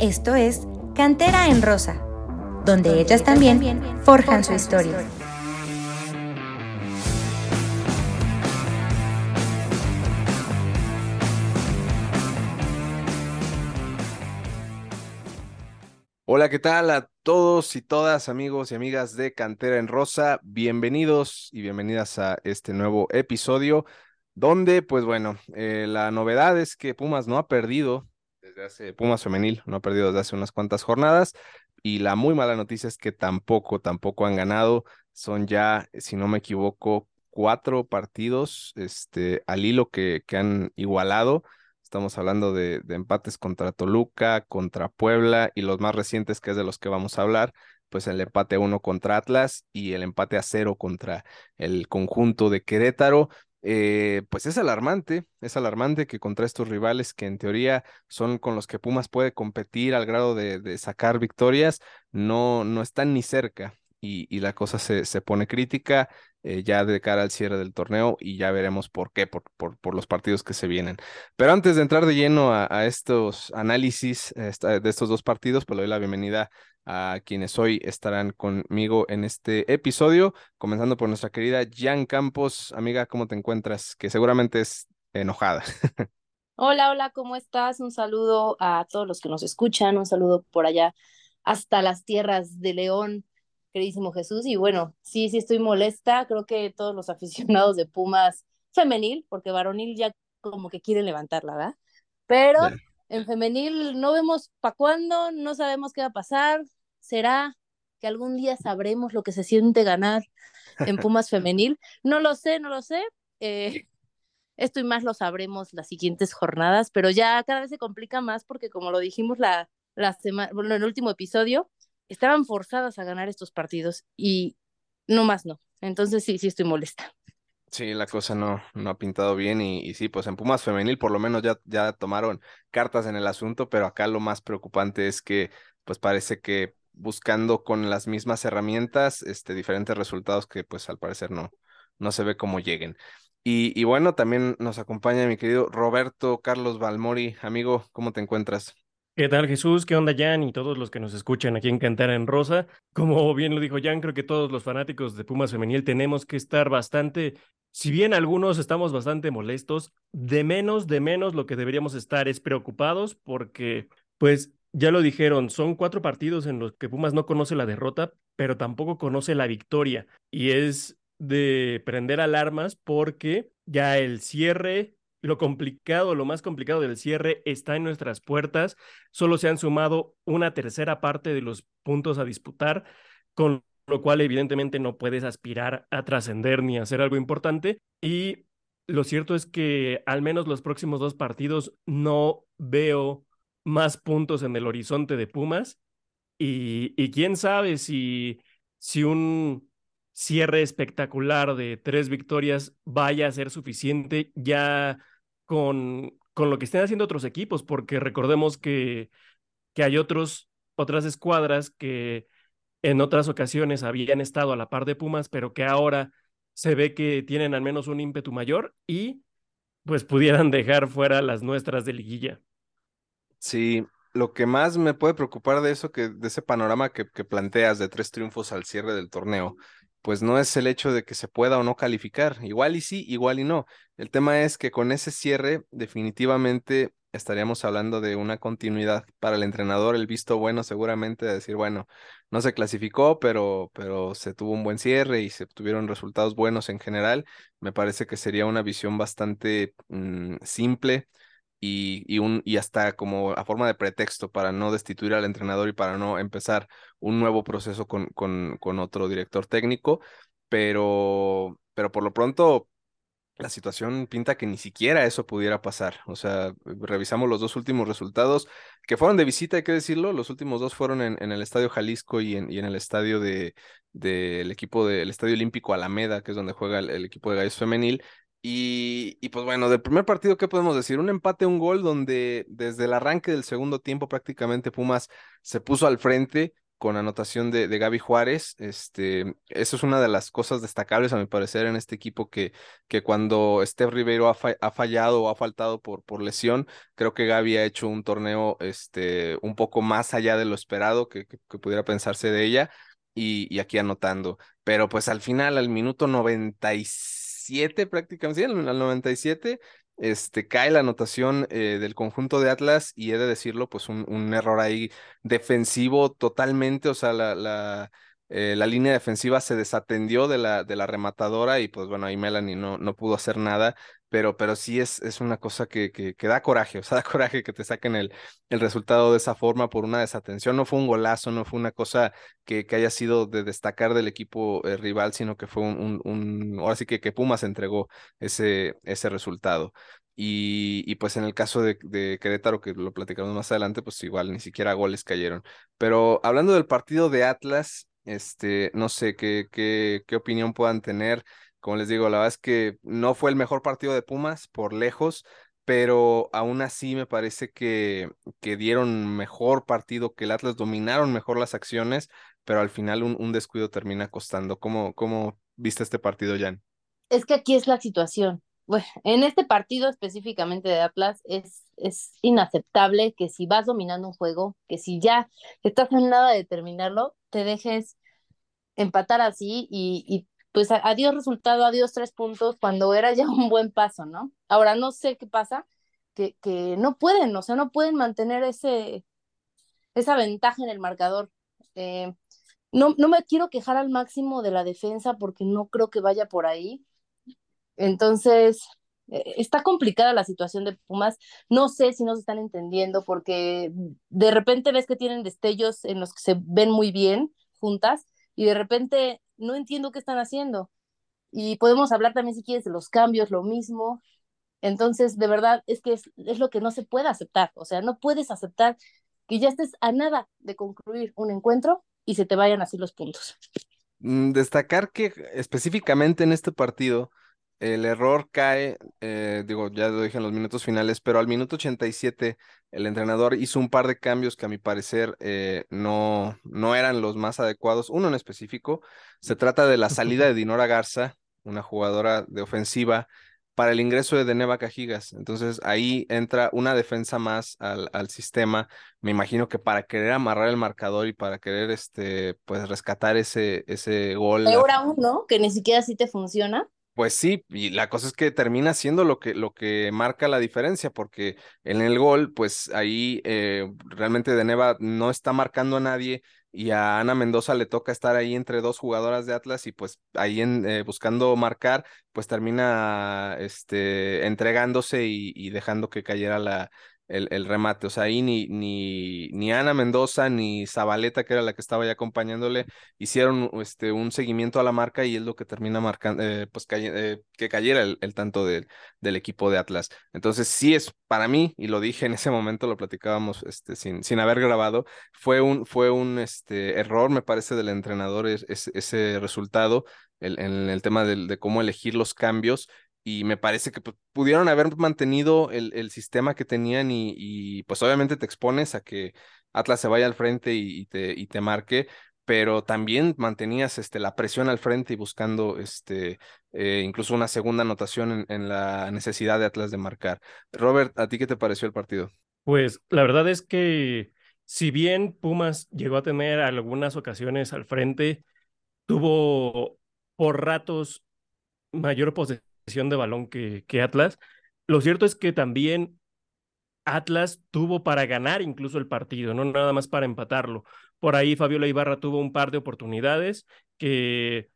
Esto es Cantera en Rosa, donde ellas también forjan su historia. Hola, ¿qué tal a todos y todas amigos y amigas de Cantera en Rosa? Bienvenidos y bienvenidas a este nuevo episodio donde, pues bueno, eh, la novedad es que Pumas no ha perdido desde hace, Pumas femenil no ha perdido desde hace unas cuantas jornadas y la muy mala noticia es que tampoco, tampoco han ganado. Son ya, si no me equivoco, cuatro partidos este, al hilo que, que han igualado Estamos hablando de, empates contra Toluca, contra Puebla y los más recientes, que es de los que vamos a hablar, pues el empate a uno contra Atlas y el empate a cero contra el conjunto de Querétaro. Eh, pues es alarmante, es alarmante que contra estos rivales que en teoría son con los que Pumas puede competir al grado de, sacar victorias, no, no están ni cerca y, la cosa se, se pone crítica. Eh, ya de cara al cierre del torneo y ya veremos por qué, por, por, los partidos que se vienen. Pero antes de entrar de lleno a, estos análisis de estos dos partidos, pues le doy la bienvenida a quienes hoy estarán conmigo en este episodio, comenzando por nuestra querida Jan Campos. Amiga, ¿cómo te encuentras? Que seguramente es enojada. Hola, hola, ¿cómo estás? Un saludo a todos los que nos escuchan, un saludo por allá hasta las tierras de León queridísimo Jesús. Y bueno, sí, sí estoy molesta. Creo que todos los aficionados de Pumas femenil, porque varonil ya como que quieren levantarla, ¿verdad? Pero en femenil no vemos para cuándo, no sabemos qué va a pasar. ¿Será que algún día sabremos lo que se siente ganar en Pumas femenil? No lo sé, no lo sé. Eh, esto y más lo sabremos las siguientes jornadas, pero ya cada vez se complica más porque como lo dijimos la, la semana, bueno, en el último episodio, estaban forzadas a ganar estos partidos y no más no. Entonces sí, sí estoy molesta. Sí, la cosa no, no ha pintado bien y, y, sí, pues en Pumas Femenil por lo menos ya, ya tomaron cartas en el asunto, pero acá lo más preocupante es que pues parece que buscando con las mismas herramientas este, diferentes resultados que pues al parecer no, no se ve cómo lleguen. Y, y bueno, también nos acompaña mi querido Roberto Carlos Balmori. Amigo, ¿cómo te encuentras? ¿Qué tal Jesús? ¿Qué onda Jan? Y todos los que nos escuchan aquí en Cantera en Rosa. Como bien lo dijo Jan, creo que todos los fanáticos de Pumas Femenil tenemos que estar bastante, si bien algunos estamos bastante molestos, de menos, de menos lo que deberíamos estar es preocupados porque, pues, ya lo dijeron, son cuatro partidos en los que Pumas no conoce la derrota, pero tampoco conoce la victoria. Y es de prender alarmas porque ya el cierre lo complicado, lo más complicado del cierre está en nuestras puertas. Solo se han sumado una tercera parte de los puntos a disputar, con lo cual evidentemente no puedes aspirar a trascender ni a hacer algo importante. Y lo cierto es que al menos los próximos dos partidos no veo más puntos en el horizonte de Pumas. Y, y quién sabe si, si un cierre espectacular de tres victorias vaya a ser suficiente. Ya con, con lo que estén haciendo otros equipos, porque recordemos que, que hay otros, otras escuadras que en otras ocasiones habían estado a la par de Pumas, pero que ahora se ve que tienen al menos un ímpetu mayor y pues pudieran dejar fuera las nuestras de liguilla. Sí, lo que más me puede preocupar de eso, que de ese panorama que, que planteas de tres triunfos al cierre del torneo, pues no es el hecho de que se pueda o no calificar. Igual y sí, igual y no. El tema es que con ese cierre definitivamente estaríamos hablando de una continuidad para el entrenador, el visto bueno seguramente de decir, bueno, no se clasificó, pero, pero se tuvo un buen cierre y se tuvieron resultados buenos en general. Me parece que sería una visión bastante mm, simple y, y, un, y hasta como a forma de pretexto para no destituir al entrenador y para no empezar un nuevo proceso con, con, otro director técnico, pero, pero por lo pronto la situación pinta que ni siquiera eso pudiera pasar. O sea, revisamos los dos últimos resultados que fueron de visita, hay que decirlo. Los últimos dos fueron en, el Estadio Jalisco y en, y en el estadio de del equipo del Estadio Olímpico Alameda, que es donde juega el, el equipo de Gallos Femenil. Y, y, pues bueno, del primer partido, ¿qué podemos decir? Un empate, un gol, donde desde el arranque del segundo tiempo prácticamente Pumas se puso al frente con anotación de, de Gaby Juárez. Este, eso es una de las cosas destacables, a mi parecer, en este equipo que, que cuando Steph Ribeiro ha, fallado o ha faltado por, por lesión, creo que Gaby ha hecho un torneo este, un poco más allá de lo esperado que, que, pudiera pensarse de ella. Y, y, aquí anotando. Pero pues al final, al minuto 97 prácticamente, sí, al 97, este, cae la anotación eh, del conjunto de Atlas y he de decirlo, pues un, un error ahí defensivo totalmente, o sea, la, la, eh, la línea defensiva se desatendió de la, de la rematadora y pues bueno, ahí Melanie no, no pudo hacer nada, pero, pero sí es, es una cosa que, que, da coraje, o sea, da coraje que te saquen el, el resultado de esa forma por una desatención, no fue un golazo, no fue una cosa que, que haya sido de destacar del equipo eh, rival, sino que fue un, un, ahora sí que, que Pumas entregó ese, ese resultado. Y, y, pues en el caso de, de, Querétaro, que lo platicamos más adelante, pues igual ni siquiera goles cayeron. Pero hablando del partido de Atlas, este, no sé qué, qué, qué opinión puedan tener. Como les digo, la verdad es que no fue el mejor partido de Pumas por lejos, pero aún así me parece que, que dieron mejor partido, que el Atlas dominaron mejor las acciones, pero al final un, un descuido termina costando. ¿Cómo, ¿Cómo viste este partido, Jan? Es que aquí es la situación bueno, en este partido específicamente de Atlas es, es inaceptable que si vas dominando un juego, que si ya estás en nada de terminarlo, te dejes empatar así y, y pues adiós resultado, adiós tres puntos, cuando era ya un buen paso, ¿no? Ahora no sé qué pasa, que, que no pueden, o sea, no pueden mantener ese, esa ventaja en el marcador. Eh, no, no me quiero quejar al máximo de la defensa porque no creo que vaya por ahí entonces, eh, está complicada la situación de Pumas. No sé si no se están entendiendo porque de repente ves que tienen destellos en los que se ven muy bien juntas y de repente no entiendo qué están haciendo. Y podemos hablar también si quieres de los cambios, lo mismo. Entonces, de verdad, es que es, lo que no se puede aceptar. O sea, no puedes aceptar que ya estés a nada de concluir un encuentro y se te vayan así los puntos. Mm, destacar que específicamente en este partido, el error cae, eh, digo, ya lo dije en los minutos finales, pero al minuto 87 el entrenador hizo un par de cambios que a mi parecer eh, no, no eran los más adecuados. Uno en específico, se trata de la salida de Dinora Garza, una jugadora de ofensiva, para el ingreso de Deneva Cajigas. Entonces ahí entra una defensa más al, al, sistema. Me imagino que para querer amarrar el marcador y para querer este, pues rescatar ese, ese gol. Peor aún, ¿no? Que ni siquiera así te funciona. Pues sí, y la cosa es que termina siendo lo que, lo que marca la diferencia, porque en el gol, pues ahí eh, realmente De Neva no está marcando a nadie y a Ana Mendoza le toca estar ahí entre dos jugadoras de Atlas y pues ahí en, eh, buscando marcar, pues termina este, entregándose y, y dejando que cayera la, el, el, remate. O sea, ahí ni, ni, ni Ana Mendoza ni Zabaleta, que era la que estaba ya acompañándole, hicieron este, un seguimiento a la marca y es lo que termina marcando, eh, pues eh, que cayera el, el tanto de, del equipo de Atlas. Entonces, sí es para mí, y lo dije en ese momento, lo platicábamos este, sin, sin haber grabado, fue un, fue un este, error, me parece, del entrenador es, es, ese resultado el, en el tema de, de cómo elegir los cambios y me parece que pues, pudieron haber mantenido el, el sistema que tenían y, pues obviamente te expones a que Atlas se vaya al frente y, y, te, y te marque, pero también mantenías este, la presión al frente y buscando este, eh, incluso una segunda anotación en, en, la necesidad de Atlas de marcar. Robert, ¿a ti qué te pareció el partido? Pues la verdad es que si bien Pumas llegó a tener algunas ocasiones al frente, tuvo por ratos mayor posesión de balón que, que Atlas. Lo cierto es que también Atlas tuvo para ganar incluso el partido, no nada más para empatarlo. Por ahí Fabiola Ibarra tuvo un par de oportunidades que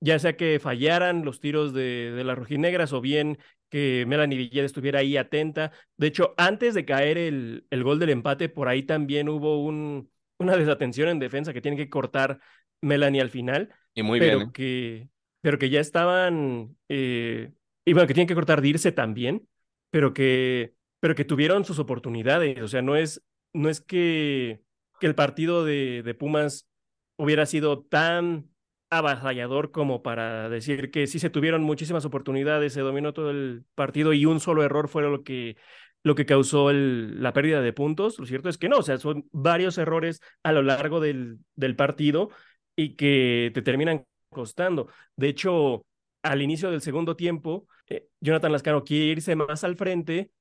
ya sea que fallaran los tiros de, de las rojinegras o bien que Melanie Villeda estuviera ahí atenta. De hecho, antes de caer el, el gol del empate, por ahí también hubo un, una desatención en defensa que tiene que cortar Melanie al final. Y muy pero bien. ¿eh? Que, pero que ya estaban eh, y bueno, que tienen que cortar de irse también, pero que, pero que tuvieron sus oportunidades. O sea, no es, no es que, que el partido de, de Pumas hubiera sido tan avasallador como para decir que sí se tuvieron muchísimas oportunidades, se dominó todo el partido y un solo error fue lo que lo que causó el, la pérdida de puntos. Lo cierto es que no, o sea, son varios errores a lo largo del, del partido y que te terminan costando. De hecho, al inicio del segundo tiempo, eh, Jonathan Lascano quiere irse más al frente.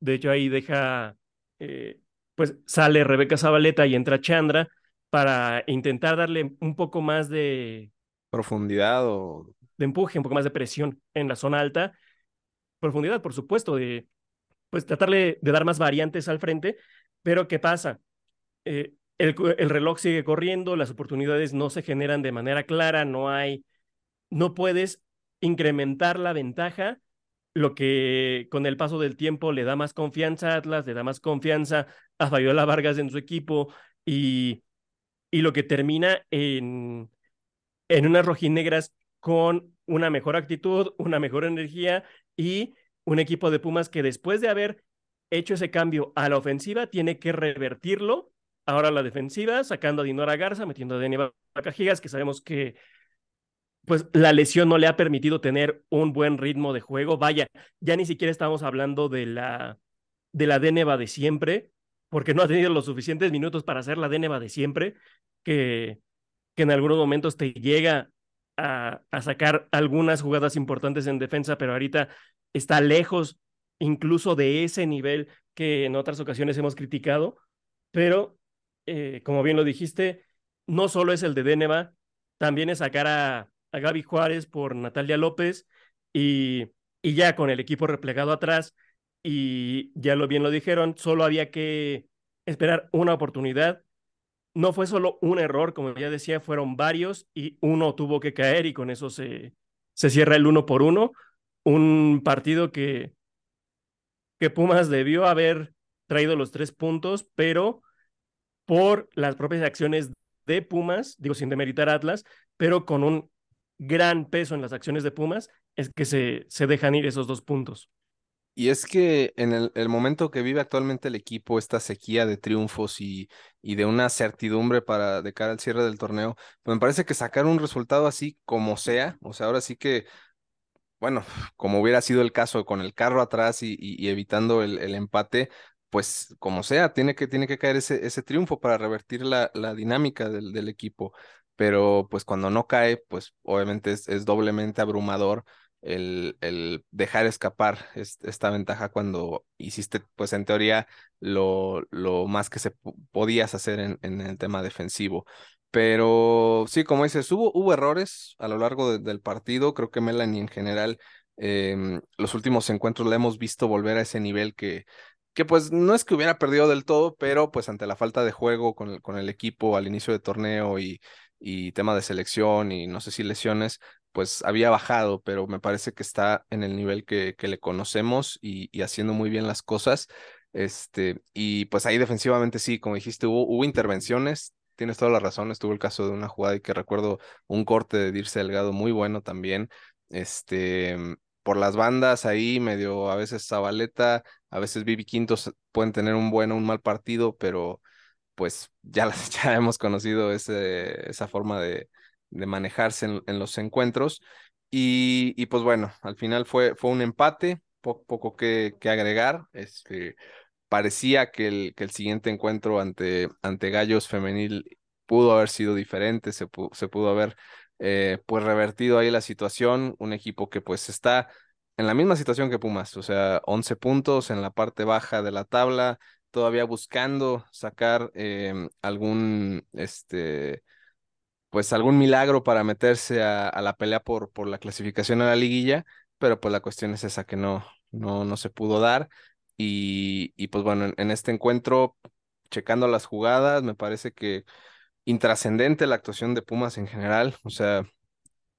De hecho, ahí deja, eh, pues sale Rebeca Zabaleta y entra Chandra para intentar darle un poco más de profundidad o de empuje, un poco más de presión en la zona alta. Profundidad, por supuesto, de pues tratarle de dar más variantes al frente. Pero ¿qué pasa? Eh, el, el reloj sigue corriendo, las oportunidades no se generan de manera clara, no hay, no puedes incrementar la ventaja, lo que con el paso del tiempo le da más confianza a Atlas, le da más confianza a Fabiola Vargas en su equipo y, y lo que termina en, en unas rojinegras con una mejor actitud, una mejor energía y un equipo de Pumas que después de haber hecho ese cambio a la ofensiva tiene que revertirlo. Ahora a la defensiva, sacando a Dinora Garza, metiendo a Dani Cajigas, que sabemos que pues la lesión no le ha permitido tener un buen ritmo de juego. Vaya, ya ni siquiera estamos hablando de la de la Deneva de siempre, porque no ha tenido los suficientes minutos para hacer la Deneva de siempre, que, que en algunos momentos te llega a, a sacar algunas jugadas importantes en defensa, pero ahorita está lejos incluso de ese nivel que en otras ocasiones hemos criticado. Pero, eh, como bien lo dijiste, no solo es el de Deneva, también es sacar a, a Gaby Juárez por Natalia López y, y ya con el equipo replegado atrás y ya lo bien lo dijeron, solo había que esperar una oportunidad. No fue solo un error, como ya decía, fueron varios y uno tuvo que caer y con eso se, se cierra el uno por uno. Un partido que, que Pumas debió haber traído los tres puntos, pero por las propias acciones de Pumas, digo sin demeritar Atlas, pero con un gran peso en las acciones de Pumas es que se, se dejan ir esos dos puntos. Y es que en el, momento que vive actualmente el equipo, esta sequía de triunfos y, y, de una certidumbre para de cara al cierre del torneo, pues me parece que sacar un resultado así como sea, o sea, ahora sí que, bueno, como hubiera sido el caso con el carro atrás y, y, evitando el, el, empate, pues como sea, tiene que, tiene que caer ese, ese triunfo para revertir la, la dinámica del, del equipo pero pues cuando no cae, pues obviamente es, doblemente abrumador el, el dejar escapar esta ventaja cuando hiciste, pues en teoría, lo, lo más que se podías hacer en, en, el tema defensivo. Pero sí, como dices, hubo, hubo errores a lo largo del partido. Creo que Melanie en general, em, los últimos encuentros la hemos visto volver a ese nivel que, que pues no es que hubiera perdido del todo, pero pues ante la falta de juego con el, con el equipo al inicio de torneo y y tema de selección y no sé si lesiones, pues había bajado, pero me parece que está en el nivel que, que le conocemos y, y, haciendo muy bien las cosas. Este, y pues ahí defensivamente sí, como dijiste, hubo, hubo intervenciones, tienes toda la razón, estuvo el caso de una jugada y que recuerdo un corte de Dirce Delgado muy bueno también. Este, por las bandas ahí, medio a veces Zabaleta, a veces Vivi Quintos pueden tener un buen o un mal partido, pero pues ya, ya hemos conocido ese, esa forma de, de manejarse en, los encuentros. Y, y, pues bueno, al final fue, fue un empate, poco que, que, agregar. Este, parecía que el, que el siguiente encuentro ante, ante Gallos Femenil pudo haber sido diferente, se, se pudo haber eh, pues revertido ahí la situación, un equipo que pues está en la misma situación que Pumas, o sea, 11 puntos en la parte baja de la tabla, todavía buscando sacar em, algún, este, pues algún milagro para meterse a, la pelea por, por la clasificación a la liguilla, pero pues la cuestión es esa que no, no, no se pudo dar. Y, y pues bueno, en, este encuentro, checando las jugadas, me parece que intrascendente la actuación de Pumas en general, o sea,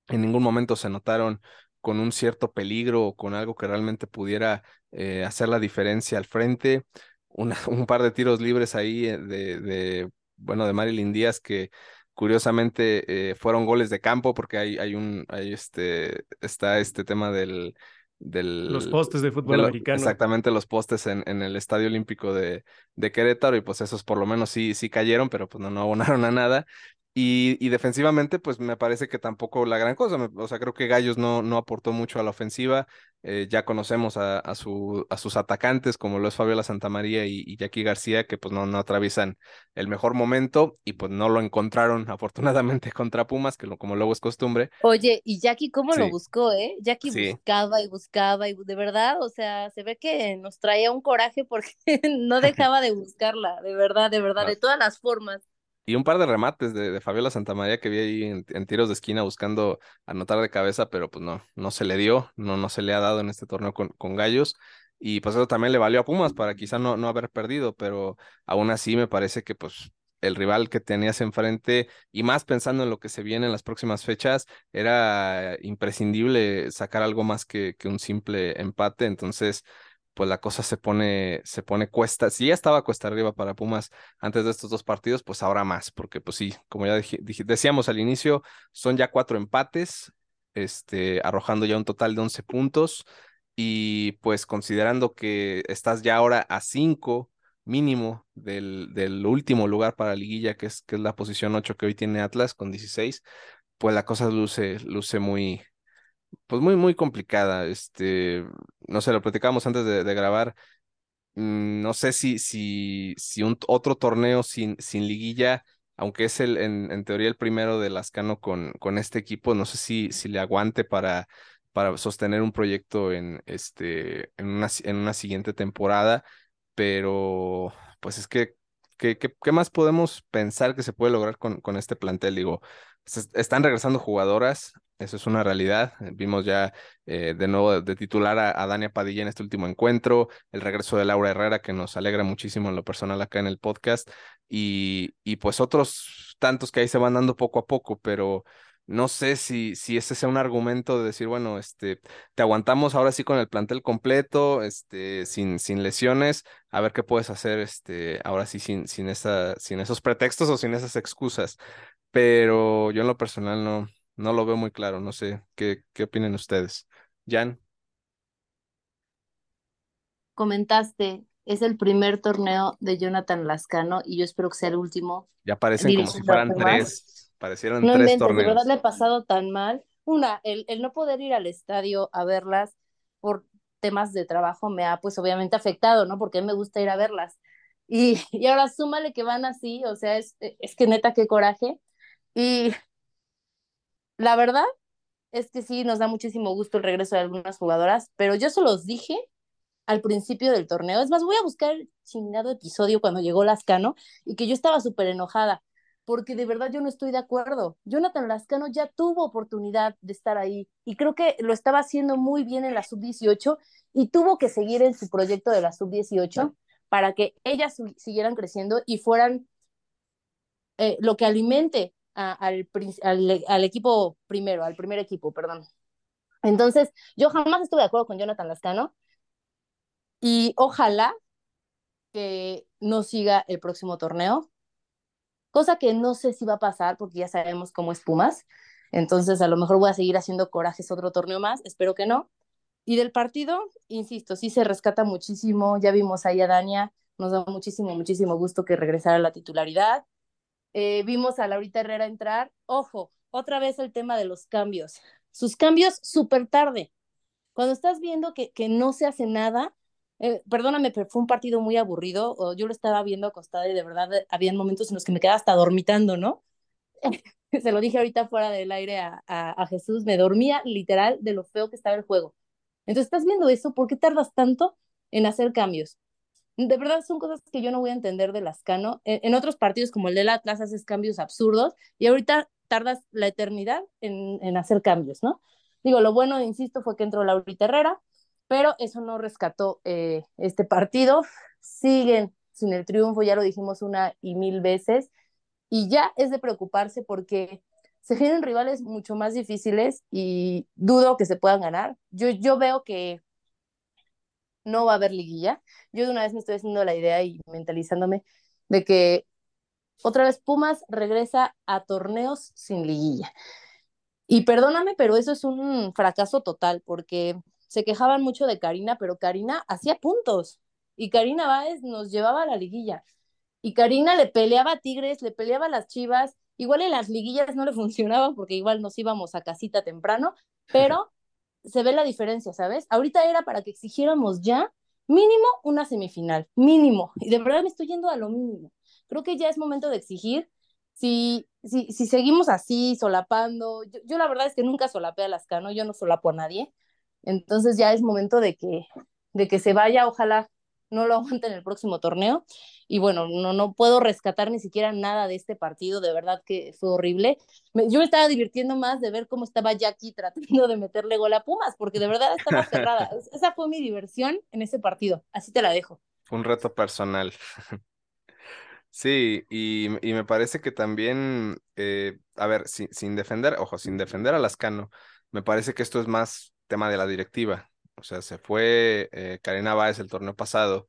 en ningún momento se notaron con un cierto peligro o con algo que realmente pudiera eh, hacer la diferencia al frente un par de tiros libres ahí eh, de, de, bueno, de Marilyn Díaz que curiosamente eh, fueron goles de campo porque hay, hay un, hay este, está este tema del, del, los postes de fútbol americano. Exactamente, los postes en, en el Estadio Olímpico de, de, Querétaro, y pues esos por lo menos sí, sí cayeron, pero pues no, no abonaron a nada. Y, defensivamente, pues me parece que tampoco la gran cosa. O sea, creo que Gallos no, no aportó mucho a la ofensiva. Eh, ya conocemos a, a, su, a, sus atacantes, como lo es Fabiola Santamaría y, y Jackie García, que pues no, no atraviesan el mejor momento y pues no lo encontraron afortunadamente contra Pumas, que lo, como luego es costumbre. Oye, y Jackie, ¿cómo lo buscó, eh? Jackie buscaba y buscaba y de verdad, o sea, se ve que nos traía un coraje porque no dejaba de buscarla, de verdad, de verdad, de todas las formas. Y un par de remates de, de Fabiola Santamaría que vi ahí en, tiros de esquina buscando anotar de cabeza, pero pues no, no se le dio, no, no se le ha dado en este torneo con, con Gallos. Y pues eso también le valió a Pumas para quizá no, no haber perdido, pero aún así me parece que pues el rival que tenías enfrente y más pensando en lo que se viene en las próximas fechas, era imprescindible sacar algo más que, que un simple empate. Entonces, pues la cosa se pone, se pone cuesta. Si ya estaba cuesta arriba para Pumas antes de estos dos partidos, pues ahora más, porque pues sí, como ya decíamos al inicio, son ya cuatro empates, este, arrojando ya un total de 11 puntos. Y pues considerando que estás ya ahora a cinco mínimo del, del último lugar para la liguilla, que es, que es la posición 8 que hoy tiene Atlas con 16, pues la cosa luce, luce muy, pues muy, muy complicada. Este, no sé, lo platicábamos antes de, grabar. Mm, no sé si, si, si un otro torneo sin, sin liguilla, aunque es el, en, en teoría el primero de Lascano con, con este equipo, no sé si, si le aguante para, para sostener un proyecto en, este, en, una, en una siguiente temporada, pero pues es que, ¿qué, qué, más podemos pensar que se puede lograr con, con este plantel? Digo, están regresando jugadoras, eso es una realidad. Vimos ya eh, de nuevo de titular a, Dania Padilla en este último encuentro, el regreso de Laura Herrera, que nos alegra muchísimo en lo personal acá en el podcast, y, y pues otros tantos que ahí se van dando poco a poco, pero no sé si, si ese sea un argumento de decir, bueno, este, te aguantamos ahora sí con el plantel completo, este, sin, sin lesiones, a ver qué puedes hacer, este, ahora sí sin, sin, esa, sin esos pretextos o sin esas excusas. Pero yo en lo personal no, no lo veo muy claro, no sé, ¿qué, qué opinan ustedes? Jan. Comentaste, es el primer torneo de Jonathan Lascano y yo espero que sea el último. Ya parecen como si fueran tres, parecieron tres torneos. De verdad le he pasado tan mal. Una, el, el no poder ir al estadio a verlas por temas de trabajo me ha pues obviamente afectado, ¿no? Porque a mí me gusta ir a verlas. Y, y ahora súmale que van así, o sea, es, es que neta qué coraje. Y la verdad es que sí, nos da muchísimo gusto el regreso de algunas jugadoras, pero yo se los dije al principio del torneo. Es más, voy a buscar el chingado episodio cuando llegó Lascano y que yo estaba súper enojada, porque de verdad yo no estoy de acuerdo. Jonathan Lascano ya tuvo oportunidad de estar ahí y creo que lo estaba haciendo muy bien en la sub-18 y tuvo que seguir en su proyecto de la sub-18 para que ellas siguieran creciendo y fueran eh, lo que alimente al, al, equipo primero, al primer equipo, perdón. Entonces, yo jamás estuve de acuerdo con Jonathan Lascano y ojalá que no siga el próximo torneo, cosa que no sé si va a pasar porque ya sabemos cómo es Pumas, entonces a lo mejor voy a seguir haciendo corajes otro torneo más, espero que no. Y del partido, insisto, sí se rescata muchísimo, ya vimos ahí a Dania, nos da muchísimo, muchísimo gusto que regresara a la titularidad. Eh, vimos a Laurita Herrera entrar. Ojo, otra vez el tema de los cambios. Sus cambios súper tarde. Cuando estás viendo que, que no se hace nada, eh, perdóname, pero fue un partido muy aburrido. Yo lo estaba viendo acostada y de verdad había momentos en los que me quedaba hasta dormitando, ¿no? se lo dije ahorita fuera del aire a, a, a, Jesús, me dormía literal de lo feo que estaba el juego. Entonces, ¿estás viendo eso? ¿Por qué tardas tanto en hacer cambios? De verdad son cosas que yo no voy a entender de Lascano. En, en otros partidos como el del Atlas haces cambios absurdos y ahorita tardas la eternidad en, en hacer cambios, ¿no? Digo, lo bueno, insisto, fue que entró Laurita Herrera, pero eso no rescató eh, este partido. Siguen sin el triunfo, ya lo dijimos una y mil veces, y ya es de preocuparse porque se vienen rivales mucho más difíciles y dudo que se puedan ganar. Yo, yo veo que no va a haber liguilla. Yo de una vez me estoy haciendo la idea y mentalizándome de que otra vez Pumas regresa a torneos sin liguilla. Y perdóname, pero eso es un fracaso total, porque se quejaban mucho de Karina, pero Karina hacía puntos. Y Karina Báez nos llevaba a la liguilla. Y Karina le peleaba a Tigres, le peleaba a las Chivas, igual en las liguillas no le funcionaba porque igual nos íbamos a casita temprano, pero se ve la diferencia, ¿sabes? Ahorita era para que exigiéramos ya mínimo una semifinal, mínimo. Y de verdad me estoy yendo a lo mínimo. Creo que ya es momento de exigir. Si, si, si seguimos así, solapando, yo, yo la verdad es que nunca solapé a Lascano, yo no solapo a nadie. Entonces ya es momento de que, de que se vaya, ojalá no lo aguante en el próximo torneo. Y bueno, no, no puedo rescatar ni siquiera nada de este partido, de verdad que fue horrible. yo me estaba divirtiendo más de ver cómo estaba Jackie tratando de meterle gol a Pumas, porque de verdad estaba cerrada. Esa fue mi diversión en ese partido, así te la dejo. Un reto personal. Sí, y, y, me parece que también, eh, a ver, sin, sin defender, ojo, sin defender a Lascano, me parece que esto es más tema de la directiva. O sea, se fue eh, Karina Báez el torneo pasado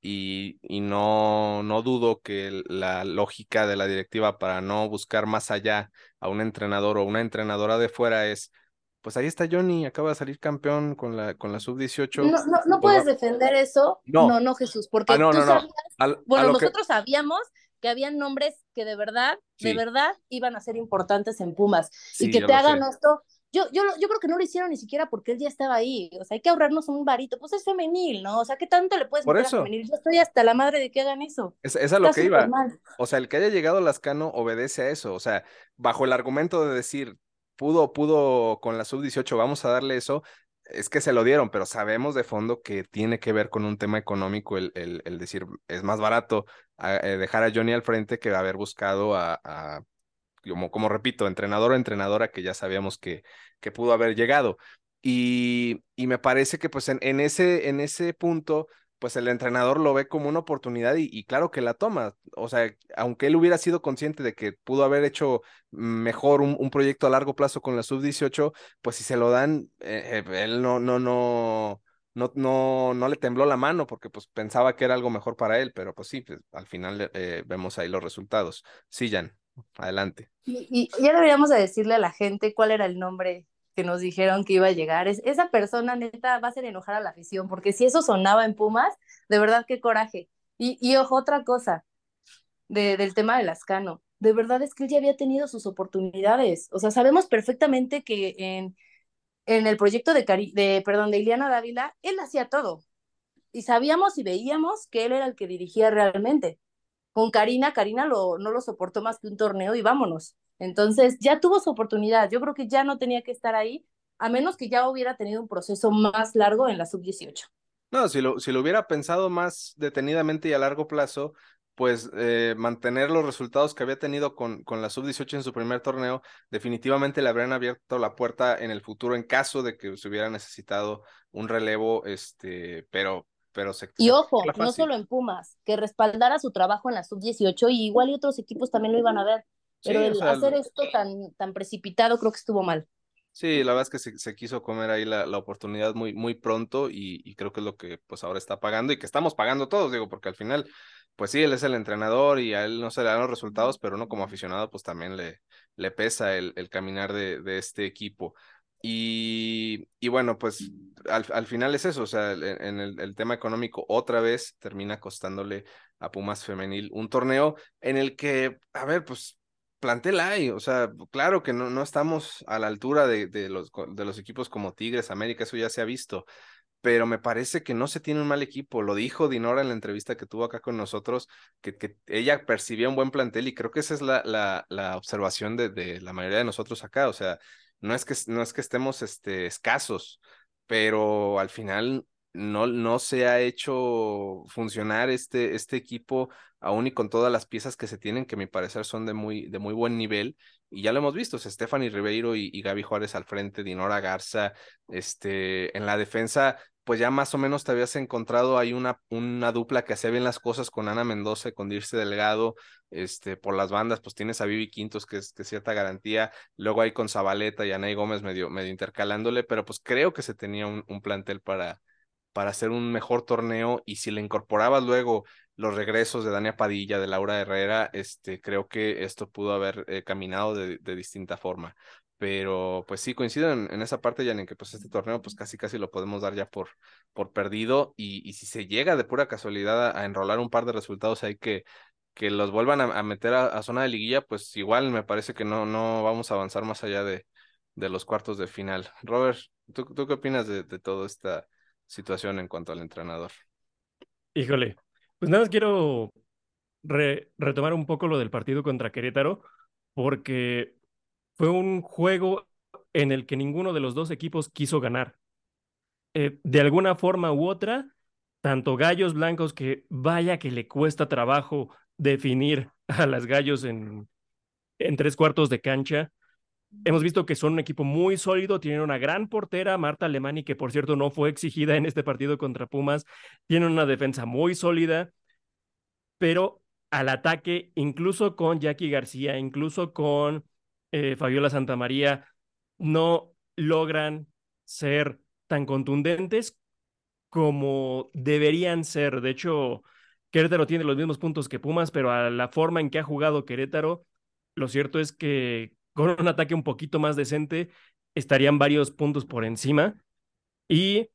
y, y no, no dudo que la lógica de la directiva para no buscar más allá a un entrenador o una entrenadora de fuera es, pues ahí está Johnny, acaba de salir campeón con la, con la sub-18. No, no, no puedes defender eso. No, no, Jesús, porque ah, tú sabías, bueno, nosotros sabíamos que habían nombres que de verdad, de verdad iban a ser importantes en Pumas y que te hagan esto yo, yo, yo creo que no lo hicieron ni siquiera porque él ya estaba ahí. O sea, hay que ahorrarnos un varito. Pues es femenil, ¿no? O sea, ¿qué tanto le puedes Por eso. a femenil? Yo estoy hasta la madre de que hagan eso. Es, es a lo que iba. O sea, el que haya llegado a Lascano obedece a eso. O sea, bajo el argumento de decir, pudo, pudo con la sub-18, vamos a darle eso, es que se lo dieron, pero sabemos de fondo que tiene que ver con un tema económico el, el, el decir, es más barato eh, dejar a Johnny al frente que haber buscado a, a como, repito, entrenador o entrenadora que ya sabíamos que, pudo haber llegado. Y, me parece que pues en, ese, punto, pues el entrenador lo ve como una oportunidad y, claro que la toma. O sea, aunque él hubiera sido consciente de que pudo haber hecho mejor un, un proyecto a largo plazo con la sub-18, pues si se lo dan, eh, eh, él no, no, no, no, no, no le tembló la mano porque pues pensaba que era algo mejor para él, pero pues sí, pues, al final eh, vemos ahí los resultados. Sí, Jan. Adelante. Y, ya deberíamos decirle a la gente cuál era el nombre que nos dijeron que iba a llegar. Es, esa persona neta va a hacer enojar a la afición, porque si eso sonaba en Pumas, de verdad qué coraje. Y, ojo, otra cosa de, del tema de Lascano. De verdad es que él ya había tenido sus oportunidades. O sea, sabemos perfectamente que en, en el proyecto de, de, perdón, de Iliana Dávila, él hacía todo. Y sabíamos y veíamos que él era el que dirigía realmente con Karina, Karina lo, no lo soportó más que un torneo y vámonos. Entonces ya tuvo su oportunidad. Yo creo que ya no tenía que estar ahí, a menos que ya hubiera tenido un proceso más largo en la sub-18. No, si lo, si lo hubiera pensado más detenidamente y a largo plazo, pues eh, mantener los resultados que había tenido con, con la sub-18 en su primer torneo, definitivamente le habrían abierto la puerta en el futuro en caso de que se hubiera necesitado un relevo, este, pero pero Y ojo, no solo en Pumas, que respaldara su trabajo en la sub-18 y igual y otros equipos también lo iban a ver. Pero el hacer esto tan, tan precipitado creo que estuvo mal. Sí, la verdad es que se, se quiso comer ahí la, la, oportunidad muy, muy pronto y, y, creo que es lo que pues ahora está pagando y que estamos pagando todos, digo, porque al final, pues sí, él es el entrenador y a él no se le dan los resultados, pero uno como aficionado pues también le, le pesa el, el caminar de, de este equipo. Y, y, bueno, pues al, al, final es eso, o sea, en el, el, tema económico otra vez termina costándole a Pumas Femenil un torneo en el que, a ver, pues plantel hay, o sea, claro que no, no estamos a la altura de, de, los, de los equipos como Tigres, América, eso ya se ha visto, pero me parece que no se tiene un mal equipo. Lo dijo Dinora en la entrevista que tuvo acá con nosotros, que, que ella percibía un buen plantel y creo que esa es la, la, la observación de, de, la mayoría de nosotros acá. O sea, no es que, no es que estemos este, escasos, pero al final no, no se ha hecho funcionar este, este equipo aún y con todas las piezas que se tienen, que a mi parecer son de muy, de muy buen nivel. Y ya lo hemos visto, Stephanie Ribeiro y, y Gaby Juárez al frente, Dinora Garza, este, en la defensa pues ya más o menos te habías encontrado ahí una, una dupla que hacía bien las cosas con Ana Mendoza y con Dirce Delgado, este, por las bandas, pues tienes a Vivi Quintos, que es, que cierta garantía, luego ahí con Zabaleta y Anay Gómez medio, intercalándole, pero pues creo que se tenía un, plantel para, para hacer un mejor torneo y si le incorporabas luego los regresos de Dania Padilla, de Laura Herrera, este, creo que esto pudo haber eh, caminado de, distinta forma. Pero pues sí, coincido en, en, esa parte ya en que pues este torneo pues casi casi lo podemos dar ya por, por perdido y, y si se llega de pura casualidad a, a, enrolar un par de resultados ahí que, que los vuelvan a, meter a, zona de liguilla, pues igual me parece que no, no vamos a avanzar más allá de, de los cuartos de final. Robert, ¿tú, tú qué opinas de, de toda esta situación en cuanto al entrenador? Híjole, pues nada más quiero retomar un poco lo del partido contra Querétaro, porque fue un juego en el que ninguno de los dos equipos quiso ganar. Eh, de alguna forma u otra, tanto Gallos Blancos, que vaya que le cuesta trabajo definir a las Gallos en, en tres cuartos de cancha. Hemos visto que son un equipo muy sólido, tienen una gran portera, Marta Alemani, que por cierto no fue exigida en este partido contra Pumas, tienen una defensa muy sólida, pero al ataque, incluso con Jackie García, incluso con eh, Fabiola Santamaría, no logran ser tan contundentes como deberían ser. De hecho, Querétaro tiene los mismos puntos que Pumas, pero a la forma en que ha jugado Querétaro, lo cierto es que con un ataque un poquito más decente estarían varios puntos por encima. Y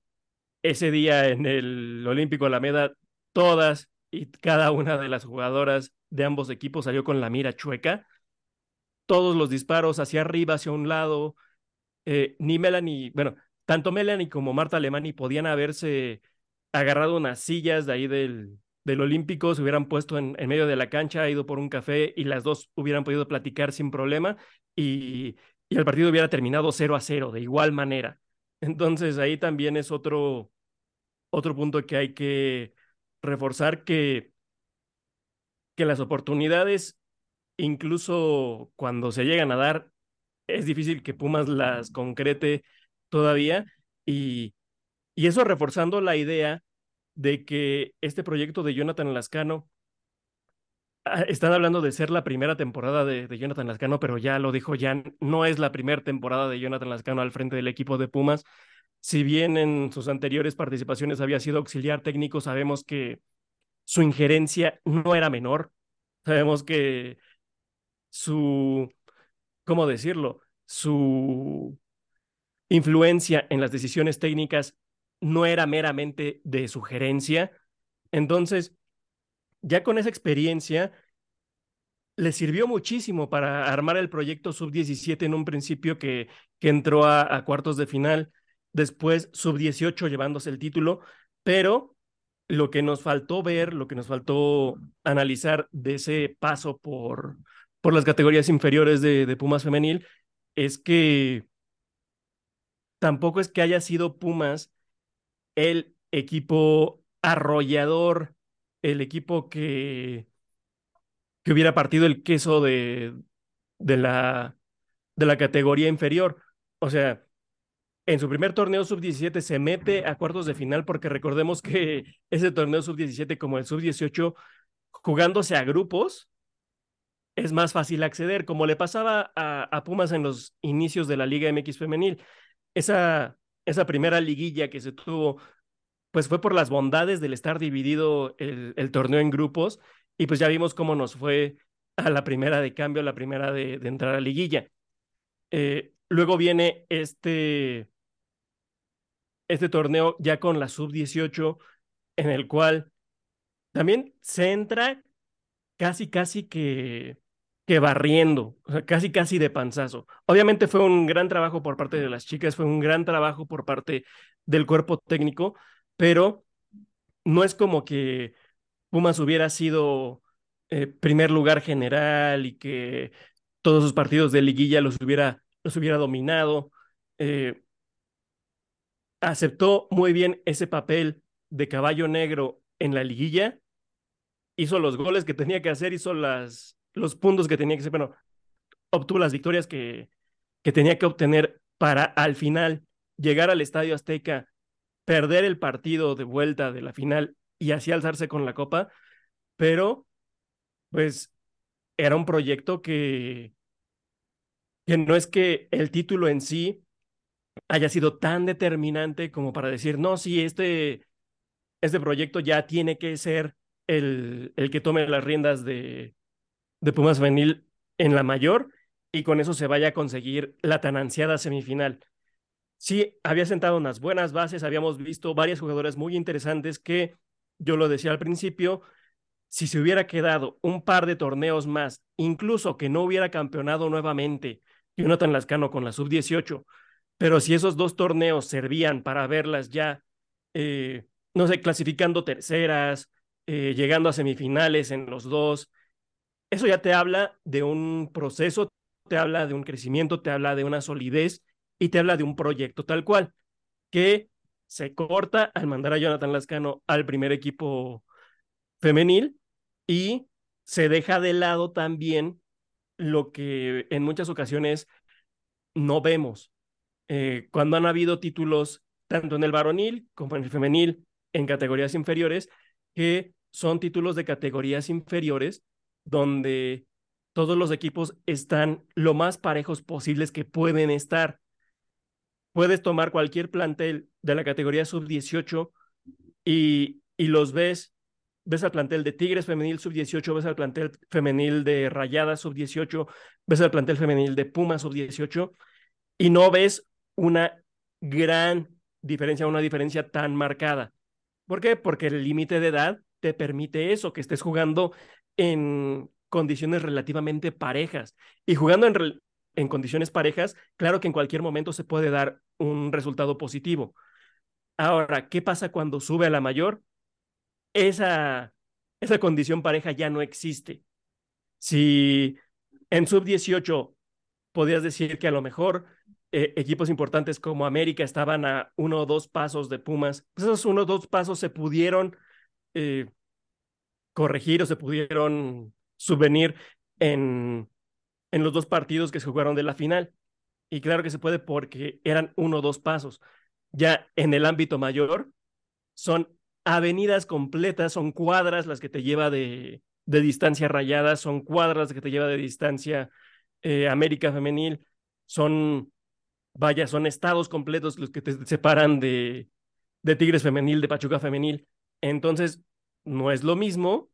ese día en el Olímpico Alameda, todas y cada una de las jugadoras de ambos equipos salió con la mira chueca. Todos los disparos hacia arriba, hacia un lado. Eh, ni Melanie, bueno, tanto Melanie como Marta Alemani podían haberse agarrado unas sillas de ahí del, del Olímpico, se hubieran puesto en, en, medio de la cancha, ido por un café y las dos hubieran podido platicar sin problema y, y el partido hubiera terminado 0 a 0 de igual manera. Entonces ahí también es otro, otro punto que hay que reforzar que, que las oportunidades, incluso cuando se llegan a dar, es difícil que Pumas las concrete todavía. Y, y eso reforzando la idea de que este proyecto de Jonathan Lascano, ah, están hablando de ser la primera temporada de, de, Jonathan Lascano, pero ya lo dijo Jan, no es la primera temporada de Jonathan Lascano al frente del equipo de Pumas si bien en sus anteriores participaciones había sido auxiliar técnico, sabemos que su injerencia no era menor. Sabemos que su, ¿cómo decirlo? Su influencia en las decisiones técnicas no era meramente de sugerencia. Entonces, ya con esa experiencia, le sirvió muchísimo para armar el proyecto Sub-17 en un principio que, que entró a, a cuartos de final después sub-18 llevándose el título, pero lo que nos faltó ver, lo que nos faltó analizar de ese paso por, por las categorías inferiores de, Pumas femenil es que tampoco es que haya sido Pumas el equipo arrollador, el equipo que, que hubiera partido el queso de, de, la, de la categoría inferior. O sea, en su primer torneo sub-17 se mete a cuartos de final porque recordemos que ese torneo sub-17 como el sub-18, jugándose a grupos, es más fácil acceder, como le pasaba a, Pumas en los inicios de la Liga MX femenil. Esa, esa primera liguilla que se tuvo, pues fue por las bondades del estar dividido el, el torneo en grupos y pues ya vimos cómo nos fue a la primera de cambio, a la primera de, de entrar a liguilla. Eh, luego viene este, este torneo ya con la sub-18, en el cual también se entra casi, casi que, que barriendo, o sea, casi, casi de panzazo. Obviamente fue un gran trabajo por parte de las chicas, fue un gran trabajo por parte del cuerpo técnico, pero no es como que Pumas hubiera sido eh, primer lugar general y que todos sus partidos de liguilla los hubiera, los hubiera dominado. Eh, aceptó muy bien ese papel de caballo negro en la liguilla, hizo los goles que tenía que hacer, hizo las, los puntos que tenía que hacer, bueno, obtuvo las victorias que, que tenía que obtener para al final llegar al Estadio Azteca, perder el partido de vuelta de la final y así alzarse con la copa, pero pues era un proyecto que, que no es que el título en sí haya sido tan determinante como para decir, no, sí, este, este proyecto ya tiene que ser el, el que tome las riendas de, de Pumas Venil en la mayor y con eso se vaya a conseguir la tan ansiada semifinal. Sí, había sentado unas buenas bases, habíamos visto varias jugadoras muy interesantes que, yo lo decía al principio, si se hubiera quedado un par de torneos más, incluso que no hubiera campeonado nuevamente Jonathan Lascano con la sub-18, pero si esos dos torneos servían para verlas ya, eh, no sé, clasificando terceras, eh, llegando a semifinales en los dos, eso ya te habla de un proceso, te habla de un crecimiento, te habla de una solidez y te habla de un proyecto tal cual, que se corta al mandar a Jonathan Lascano al primer equipo femenil y se deja de lado también lo que en muchas ocasiones no vemos. Eh, cuando han habido títulos tanto en el varonil como en el femenil en categorías inferiores, que son títulos de categorías inferiores donde todos los equipos están lo más parejos posibles que pueden estar. Puedes tomar cualquier plantel de la categoría sub-18 y, y los ves ves al plantel de Tigres femenil sub-18, ves al plantel femenil de Rayadas sub-18, ves al plantel femenil de Pumas sub-18 y no ves una gran diferencia, una diferencia tan marcada. ¿Por qué? Porque el límite de edad te permite eso, que estés jugando en condiciones relativamente parejas. Y jugando en, en condiciones parejas, claro que en cualquier momento se puede dar un resultado positivo. Ahora, ¿qué pasa cuando sube a la mayor? esa, esa condición pareja ya no existe. Si en sub-18 podías decir que a lo mejor eh, equipos importantes como América estaban a uno o dos pasos de Pumas, pues esos uno o dos pasos se pudieron eh, corregir o se pudieron subvenir en, en los dos partidos que se jugaron de la final. Y claro que se puede porque eran uno o dos pasos. Ya en el ámbito mayor son avenidas completas, son cuadras las que te lleva de, de distancia rayada, son cuadras que te lleva de distancia eh, América Femenil, son, vaya, son estados completos los que te separan de, de Tigres Femenil, de Pachuca Femenil. Entonces, no es lo mismo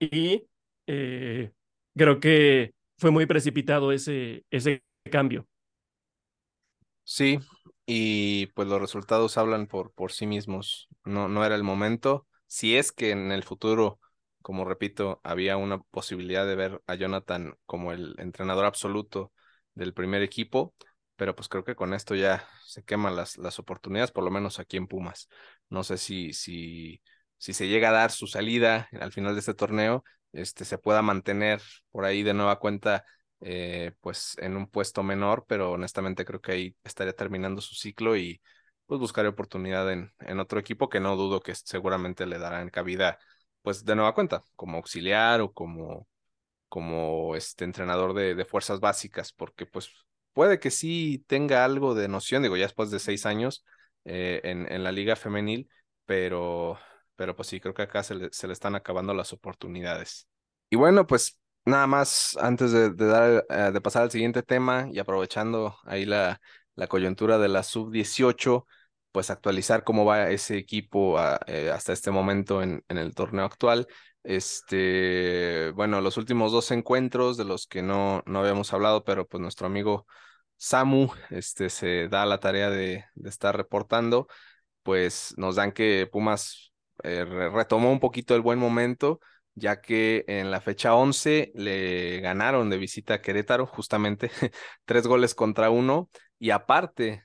y eh, creo que fue muy precipitado ese, ese cambio. Sí, y pues los resultados hablan por, por sí mismos. No, no era el momento. Si es que en el futuro, como repito, había una posibilidad de ver a Jonathan como el entrenador absoluto del primer equipo, pero pues creo que con esto ya se queman las, las oportunidades, por lo menos aquí en Pumas. No sé si, si, si se llega a dar su salida al final de este torneo, este, se pueda mantener por ahí de nueva cuenta eh, pues en un puesto menor, pero honestamente creo que ahí estaría terminando su ciclo y pues buscaré oportunidad en, en otro equipo que no dudo que seguramente le darán cabida pues de nueva cuenta, como auxiliar o como, como este entrenador de, de fuerzas básicas, porque pues puede que sí tenga algo de noción, digo, ya después de seis años eh, en, en la liga femenil, pero, pero pues sí, creo que acá se le, se le están acabando las oportunidades. Y bueno, pues nada más antes de, dar, eh, de pasar al siguiente tema y aprovechando ahí la, la coyuntura de la sub-18, pues actualizar cómo va ese equipo eh, hasta este momento en, en, el torneo actual. Este, bueno, los últimos dos encuentros de los que no, no habíamos hablado, pero pues nuestro amigo Samu este, se da la tarea de, de estar reportando, pues nos dan que Pumas eh, retomó un poquito el buen momento ya que en la fecha 11 le ganaron de visita a Querétaro, justamente tres goles contra uno, y aparte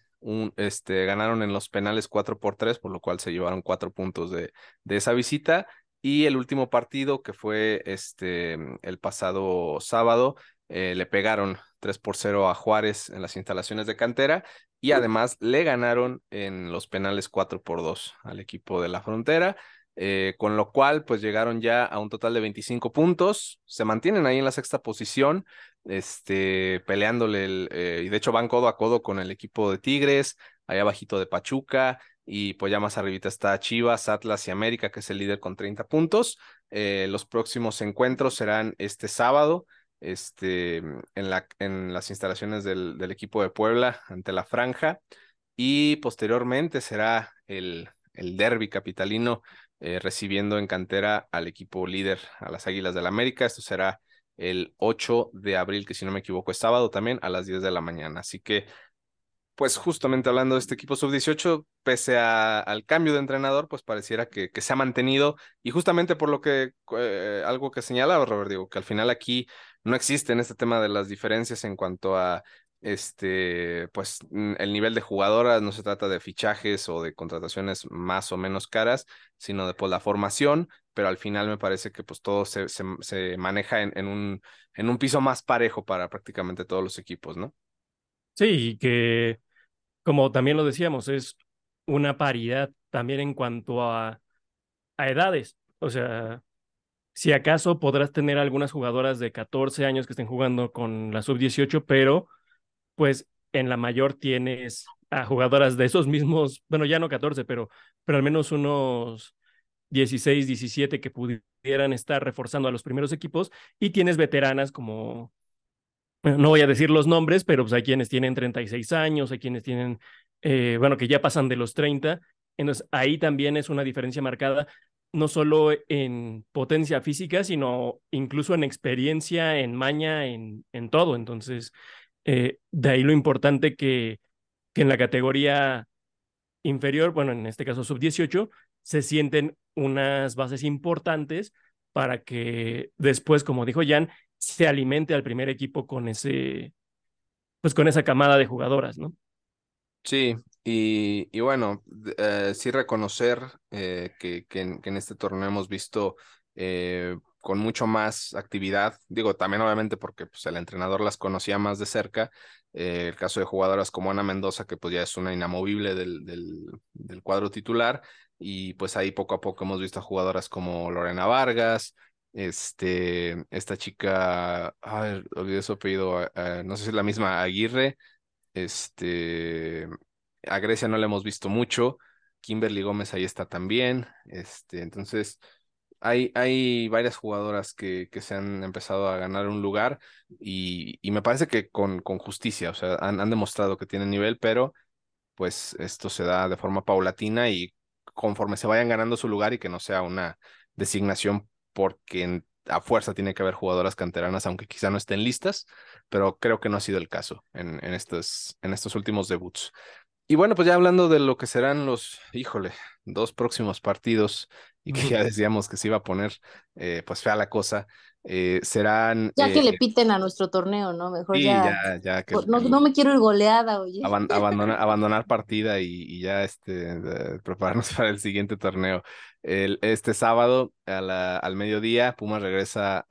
este, ganaron en los penales 4 por 3, por lo cual se llevaron cuatro puntos de, de esa visita. Y el último partido, que fue este, el pasado sábado, eh, le pegaron 3 por 0 a Juárez en las instalaciones de cantera y además le ganaron en los penales 4 por 2 al equipo de la frontera. Eh, con lo cual pues llegaron ya a un total de 25 puntos, se mantienen ahí en la sexta posición, este, peleándole, el, eh, y de hecho van codo a codo con el equipo de Tigres, allá abajito de Pachuca, y pues ya más arribita está Chivas, Atlas y América, que es el líder con 30 puntos. Eh, los próximos encuentros serán este sábado, este, en, la, en las instalaciones del, del equipo de Puebla ante la Franja, y posteriormente será el, el derby capitalino eh, recibiendo en cantera al equipo líder, a las Águilas del la América. Esto será el 8 de abril, que si no me equivoco es sábado también, a las 10 de la mañana. Así que pues justamente hablando de este equipo sub-18, pese al cambio de entrenador, pues pareciera que, que, se ha mantenido y justamente por lo que eh, algo que señalaba Robert, digo, que al final aquí no existe en este tema de las diferencias en cuanto a este, pues el nivel de jugadoras, no se trata de fichajes o de contrataciones más o menos caras, sino de pues, la formación, pero al final me parece que pues todo se, se, maneja en, en, un, en un piso más parejo para prácticamente todos los equipos, ¿no? Sí, que como también lo decíamos, es una paridad también en cuanto a, a edades. O sea, si acaso podrás tener algunas jugadoras de 14 años que estén jugando con la sub-18, pero pues en la mayor tienes a jugadoras de esos mismos, bueno, ya no 14, pero, pero al menos unos 16, 17 que pudieran estar reforzando a los primeros equipos y tienes veteranas como no voy a decir los nombres, pero pues hay quienes tienen 36 años, hay quienes tienen, eh, bueno, que ya pasan de los 30. Entonces, ahí también es una diferencia marcada, no solo en potencia física, sino incluso en experiencia, en maña, en, en todo. Entonces, eh, de ahí lo importante que, que en la categoría inferior, bueno, en este caso sub-18, se sienten unas bases importantes para que después, como dijo Jan, se alimente al primer equipo con ese, pues con esa camada de jugadoras, ¿no? Sí, y, y bueno, eh, sí reconocer eh, que, que, en, este torneo hemos visto eh, con mucho más actividad, digo, también obviamente porque pues, el entrenador las conocía más de cerca, el caso de jugadoras como Ana Mendoza, que pues ya es una inamovible del, del, del cuadro titular, y pues ahí poco a poco hemos visto a jugadoras como Lorena Vargas, este, esta chica, ay, olvidé su apellido, no sé si es la misma Aguirre. Este, a Grecia no la hemos visto mucho. Kimberly Gómez ahí está también. Este, entonces, hay, hay varias jugadoras que, que se han empezado a ganar un lugar y, y me parece que con, con justicia, o sea, han, han demostrado que tienen nivel, pero pues esto se da de forma paulatina y conforme se vayan ganando su lugar y que no sea una designación porque a fuerza tiene que haber jugadoras canteranas, aunque quizá no estén listas, pero creo que no ha sido el caso en, en, estos, en estos últimos debuts. Y bueno, pues ya hablando de lo que serán los, híjole, dos próximos partidos y que ya decíamos que se iba a poner eh, pues fea la cosa, eh, serán... Ya que le eh, piten a nuestro torneo, ¿no? Mejor ya... ya, que, no, no, me quiero ir goleada, oye. abandonar, abandonar partida y, ya este, prepararnos para el siguiente torneo. El, este sábado a la, al mediodía, Pumas regresa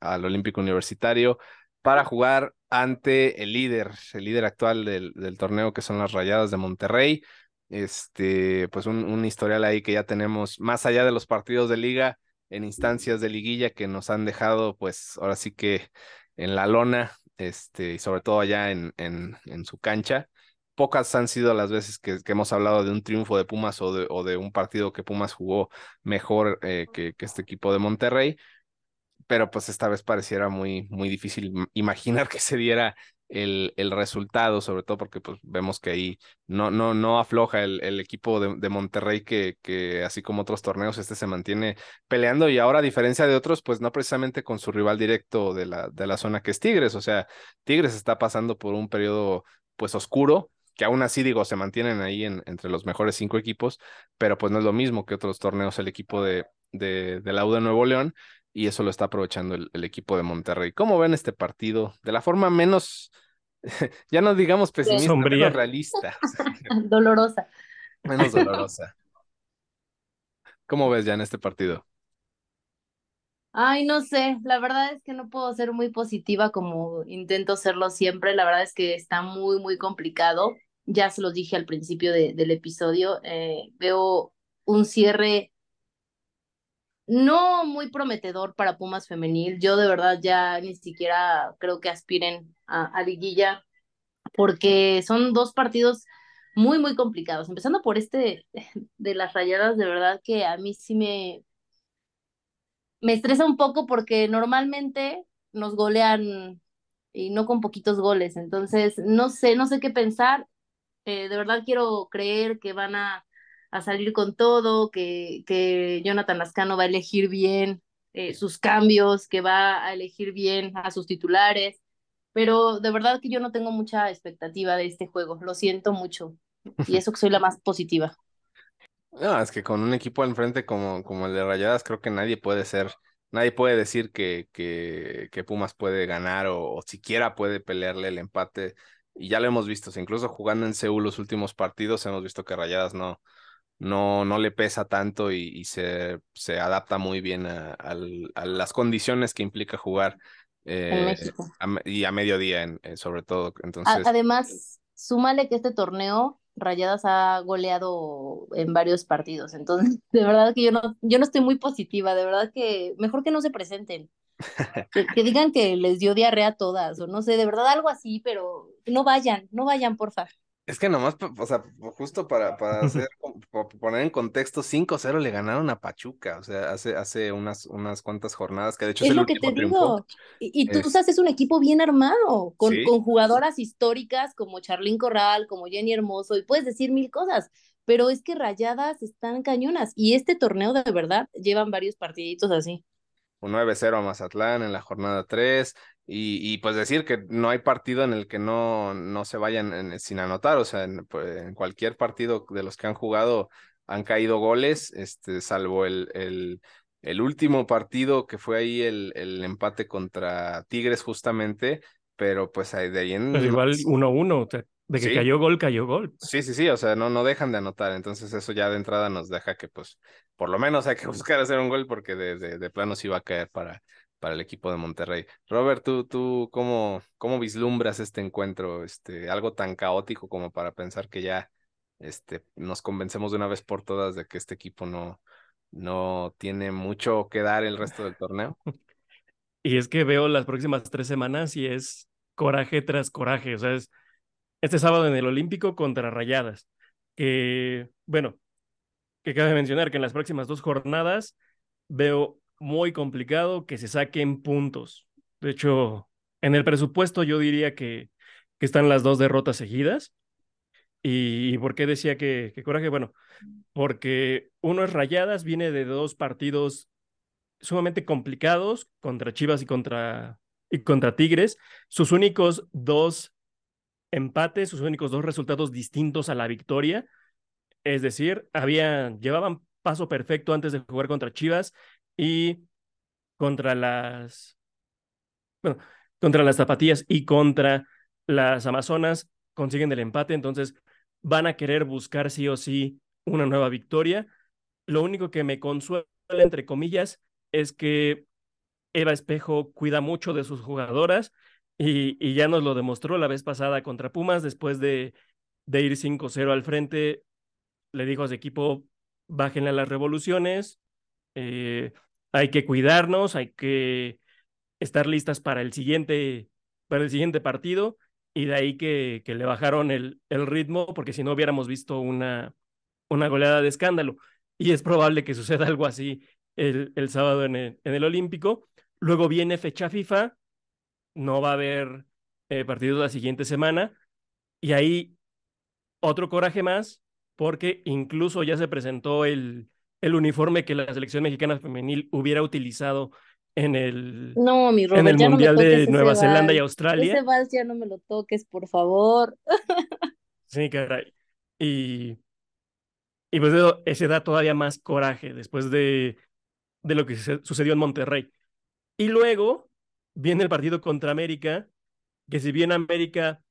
al Olímpico Universitario para jugar ante el líder, el líder actual del, del torneo, que son las Rayadas de Monterrey. Este, pues un, un historial ahí que ya tenemos, más allá de los partidos de liga, en instancias de liguilla que nos han dejado, pues ahora sí que en la lona, este, y sobre todo allá en, en, en su cancha. Pocas han sido las veces que, hemos hablado de un triunfo de Pumas o de, o de un partido que Pumas jugó mejor eh, que, que, este equipo de Monterrey, pero pues esta vez pareciera muy, muy difícil imaginar que se diera el, el resultado, sobre todo porque pues, vemos que ahí no, no, no afloja el, el equipo de, de, Monterrey, que, que así como otros torneos, este se mantiene peleando y ahora, a diferencia de otros, pues no precisamente con su rival directo de la, de la zona que es Tigres, o sea, Tigres está pasando por un periodo pues oscuro, que aún así digo, se mantienen ahí en, entre los mejores cinco equipos, pero pues no es lo mismo que otros torneos el equipo de, de, de la U de Nuevo León, y eso lo está aprovechando el, el, equipo de Monterrey. ¿Cómo ven este partido? De la forma menos, ya no digamos pesimista, menos realista. dolorosa. Menos dolorosa. ¿Cómo ves ya en este partido? Ay, no sé, la verdad es que no puedo ser muy positiva como intento serlo siempre, la verdad es que está muy, muy complicado, ya se los dije al principio de, del episodio, eh, veo un cierre no muy prometedor para Pumas femenil. Yo de verdad ya ni siquiera creo que aspiren a, liguilla porque son dos partidos muy, muy complicados. Empezando por este de las rayadas, de verdad que a mí sí me, me estresa un poco porque normalmente nos golean y no con poquitos goles. Entonces, no sé, no sé qué pensar. Eh, de verdad quiero creer que van a a salir con todo, que, que Jonathan Lascano va a elegir bien eh, sus cambios, que va a elegir bien a sus titulares. pero de verdad que yo no tengo mucha expectativa de este juego, lo siento mucho, y eso que soy la más positiva. No, es que con un equipo al frente como, como el de Rayadas, creo que nadie puede ser, nadie puede decir que, que, que Pumas puede ganar o, siquiera puede pelearle el empate. Y ya lo hemos visto, incluso jugando en Seúl los últimos partidos, hemos visto que Rayadas no, no, no le pesa tanto y, se, se adapta muy bien a, las condiciones que implica jugar. Eh, y a mediodía, en, eh, sobre todo. Entonces, Además, súmale que este torneo Rayadas ha goleado en varios partidos. Entonces, de verdad que yo no, yo no estoy muy positiva, de verdad que mejor que no se presenten. Que, digan que les dio diarrea a todas, o no sé, de verdad algo así, pero no vayan, no vayan, porfa. Es que nomás, o sea, justo para, para hacer, poner en contexto, 5-0 le ganaron a Pachuca, o sea, hace, hace unas, unas cuantas jornadas, que de hecho es, lo que te digo. Y, tú sabes, es un equipo bien armado, con, con jugadoras históricas como Charlín Corral, como Jenny Hermoso, y puedes decir mil cosas, pero es que rayadas están cañonas, y este torneo de verdad llevan varios partiditos así. Un 9-0 a Mazatlán en la jornada 3, y, pues decir que no hay partido en el que no, no se vayan sin anotar, o sea, pues, en, cualquier partido de los que han jugado han caído goles, este, salvo el, el, el último partido que fue ahí el, el empate contra Tigres justamente, pero pues de ahí en... Pero igual 1-1, de que cayó gol, cayó gol. Sí, sí, sí, o sea, no, no dejan de anotar, entonces eso ya de entrada nos deja que pues por lo menos hay que buscar hacer un gol porque de, de, de plano sí va a caer para, para el equipo de Monterrey. Robert, ¿tú, tú cómo, cómo vislumbras este encuentro? Este, algo tan caótico como para pensar que ya este, nos convencemos de una vez por todas de que este equipo no, no tiene mucho que dar el resto del torneo. Y es que veo las próximas tres semanas y es coraje tras coraje. O sea, es este sábado en el Olímpico contra Rayadas. Que, bueno, que cabe mencionar que en las próximas dos jornadas veo muy complicado que se saquen puntos. De hecho, en el presupuesto yo diría que, que están las dos derrotas seguidas. ¿Y, por qué decía que, que, coraje? Bueno, porque uno es Rayadas, viene de dos partidos sumamente complicados contra Chivas y contra, y contra Tigres. Sus únicos dos empates, sus únicos dos resultados distintos a la victoria. Es decir, habían, llevaban paso perfecto antes de jugar contra Chivas y contra las, bueno, contra las zapatillas y contra las Amazonas consiguen el empate, entonces van a querer buscar sí o sí una nueva victoria. Lo único que me consuela, entre comillas, es que Eva Espejo cuida mucho de sus jugadoras y, y ya nos lo demostró la vez pasada contra Pumas, después de, de ir 5-0 al frente, le dijo a su equipo, bájenle a las revoluciones, eh, hay que cuidarnos, hay que estar listas para el siguiente, para el siguiente partido y de ahí que, le bajaron el, el ritmo porque si no hubiéramos visto una, una goleada de escándalo. Y es probable que suceda algo así el, el sábado en el, en el Olímpico. Luego viene fecha FIFA, no va a haber eh, partidos la siguiente semana y ahí otro coraje más porque incluso ya se presentó el, el uniforme que la selección mexicana femenil hubiera utilizado en el, no, mi en el Mundial de Nueva Zelanda y Australia. Ese vals ya no me lo toques, por favor. sí, caray. Y, y pues ese da todavía más coraje después de, de lo que sucedió en Monterrey. Y luego viene el partido contra América, que si bien América,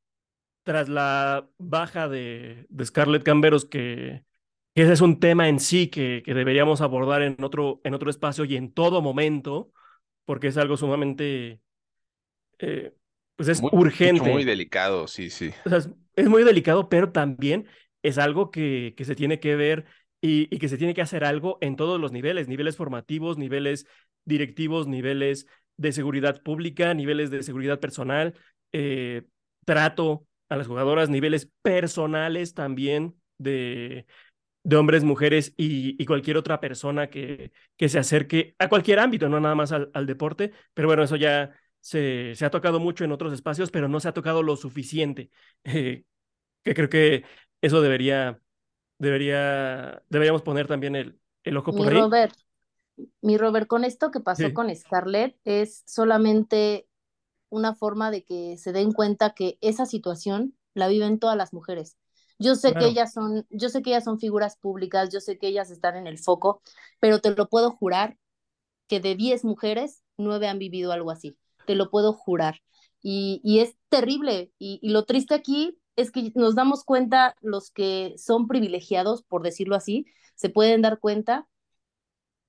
tras la baja de, de Scarlett Camberos, que, ese es un tema en sí que, que deberíamos abordar en otro, en otro espacio y en todo momento, porque es algo sumamente, eh, pues es urgente. Muy delicado, sí, sí. es, muy delicado, pero también es algo que, que se tiene que ver y, y, que se tiene que hacer algo en todos los niveles, niveles formativos, niveles directivos, niveles de seguridad pública, niveles de seguridad personal, eh, trato a las jugadoras, niveles personales también de, de hombres, mujeres y, cualquier otra persona que, que, se acerque a cualquier ámbito, no nada más al, deporte, pero bueno, eso ya se, se, ha tocado mucho en otros espacios, pero no se ha tocado lo suficiente, eh, que creo que eso debería, debería, deberíamos poner también el, el ojo por mi Robert, mi Robert, con esto que pasó con Scarlett es solamente una forma de que se den cuenta que esa situación la viven todas las mujeres. Yo sé que ellas son, yo sé que ellas son figuras públicas, yo sé que ellas están en el foco, pero te lo puedo jurar que de 10 mujeres, 9 han vivido algo así. Te lo puedo jurar. Y, es terrible. Y, y lo triste aquí es que nos damos cuenta, los que son privilegiados, por decirlo así, se pueden dar cuenta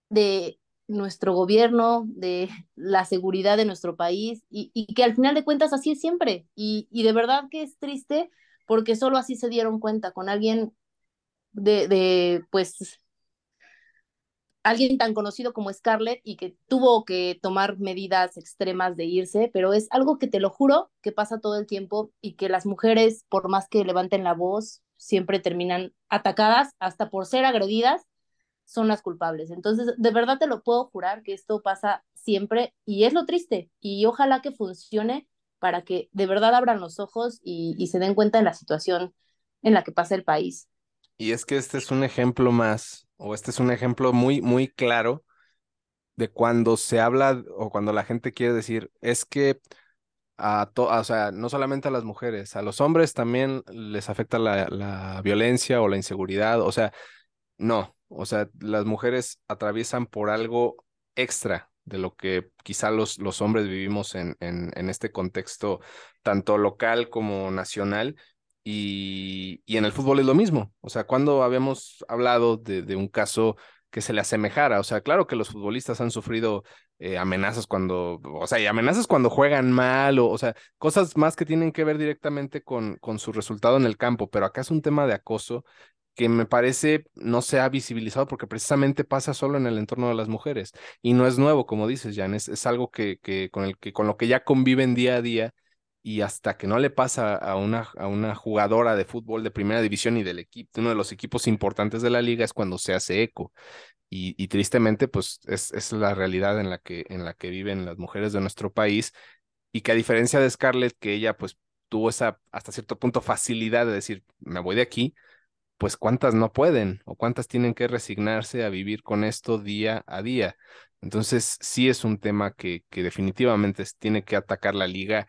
de nuestro gobierno, de la seguridad de nuestro país y, que al final de cuentas así es siempre. Y, de verdad que es triste porque solo así se dieron cuenta con alguien de, pues alguien tan conocido como Scarlett y que tuvo que tomar medidas extremas de irse, pero es algo que te lo juro que pasa todo el tiempo y que las mujeres, por más que levanten la voz, siempre terminan atacadas, hasta por ser agredidas, son las culpables. Entonces, de verdad te lo puedo jurar que esto pasa siempre y es lo triste y ojalá que funcione para que de verdad abran los ojos y, se den cuenta en la situación en la que pasa el país. Y es que este es un ejemplo más o este es un ejemplo muy, muy claro de cuando se habla o cuando la gente quiere decir, es que a o sea, no solamente a las mujeres, a los hombres también les afecta la, la violencia o la inseguridad, o sea, no, o sea, las mujeres atraviesan por algo extra de lo que quizá los, los hombres vivimos en, en, en este contexto tanto local como nacional y, y, en el fútbol es lo mismo. O sea, cuando habíamos hablado de, de, un caso que se le asemejara, o sea, claro que los futbolistas han sufrido eh, amenazas cuando, o sea, y amenazas cuando juegan mal, o, o sea, cosas más que tienen que ver directamente con, con su resultado en el campo, pero acá es un tema de acoso que me parece no se ha visibilizado porque precisamente pasa solo en el entorno de las mujeres y no es nuevo, como dices, Jan, es, es algo que, que, con, el que, con lo que ya conviven día a día y hasta que no le pasa a una, a una jugadora de fútbol de primera división y del equipo, uno de los equipos importantes de la liga es cuando se hace eco. Y, y tristemente, pues es, es, la realidad en la, que, en la que viven las mujeres de nuestro país y que a diferencia de Scarlett, que ella pues tuvo esa hasta cierto punto facilidad de decir, me voy de aquí, pues cuántas no pueden o cuántas tienen que resignarse a vivir con esto día a día. Entonces, sí es un tema que, que definitivamente tiene que atacar la liga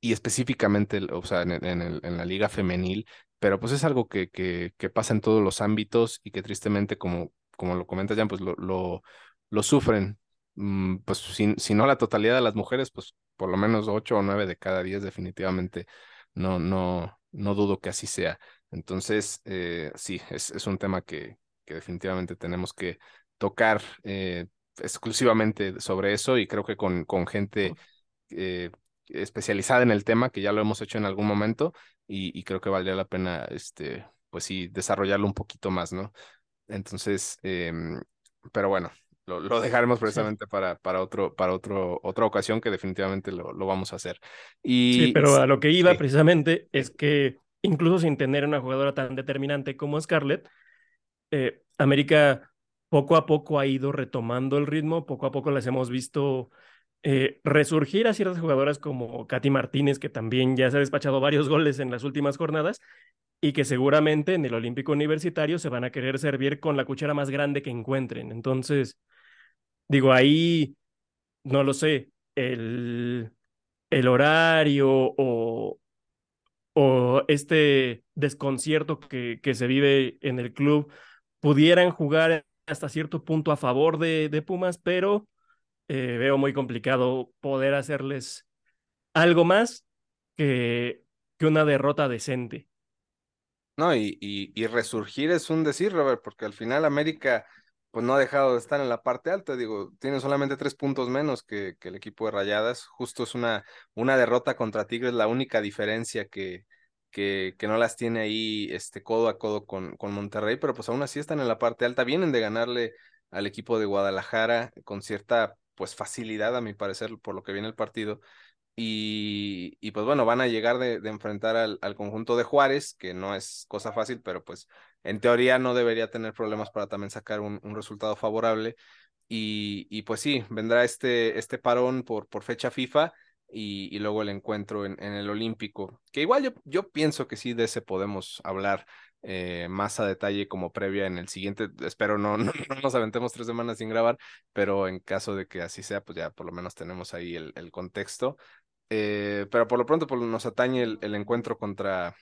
y específicamente, o sea, en, en, la liga femenil, pero pues es algo que, que, pasa en todos los ámbitos y que tristemente, como, como lo comentas ya, pues lo, lo, lo sufren. Mm, pues si, si, no la totalidad de las mujeres, pues por lo menos ocho o nueve de cada diez definitivamente no, no, no dudo que así sea. Entonces, eh, sí, es, es, un tema que, que definitivamente tenemos que tocar eh, exclusivamente sobre eso y creo que con, con gente eh, especializada en el tema, que ya lo hemos hecho en algún momento, y, creo que valdría la pena, este, pues sí, desarrollarlo un poquito más, ¿no? Entonces, em, pero bueno, lo, lo, dejaremos precisamente para, para, otro, para otro, otra ocasión que definitivamente lo, lo vamos a hacer. Y, sí, pero a lo que iba precisamente es que incluso sin tener una jugadora tan determinante como Scarlett, eh, América poco a poco ha ido retomando el ritmo, poco a poco las hemos visto eh, resurgir a ciertas jugadoras como Katy Martínez, que también ya se ha despachado varios goles en las últimas jornadas y que seguramente en el Olímpico Universitario se van a querer servir con la cuchara más grande que encuentren. Entonces, digo, ahí, no lo sé, el, el horario o, o este desconcierto que, que se vive en el club pudieran jugar hasta cierto punto a favor de, de Pumas, pero eh, veo muy complicado poder hacerles algo más que, que una derrota decente. No, y, y, resurgir es un decir, Robert, porque al final América pues no ha dejado de estar en la parte alta, digo, tiene solamente tres puntos menos que, el equipo de Rayadas, justo es una, una derrota contra Tigres, la única diferencia que, que, no las tiene ahí este, codo a codo con, con Monterrey, pero pues aún así están en la parte alta, vienen de ganarle al equipo de Guadalajara con cierta pues facilidad a mi parecer por lo que viene el partido. Y, pues bueno, van a llegar de, enfrentar al, conjunto de Juárez, que no es cosa fácil, pero pues en teoría no debería tener problemas para también sacar un, un resultado favorable. Y, y, pues sí, vendrá este, este parón por, por fecha FIFA y, y luego el encuentro en, en, el Olímpico, que igual yo, yo pienso que sí de ese podemos hablar eh, más a detalle como previa en el siguiente. Espero no, no, no, nos aventemos tres semanas sin grabar, pero en caso de que así sea, pues ya por lo menos tenemos ahí el, el contexto. eh, pero por lo pronto pues, nos atañe el, encuentro contra,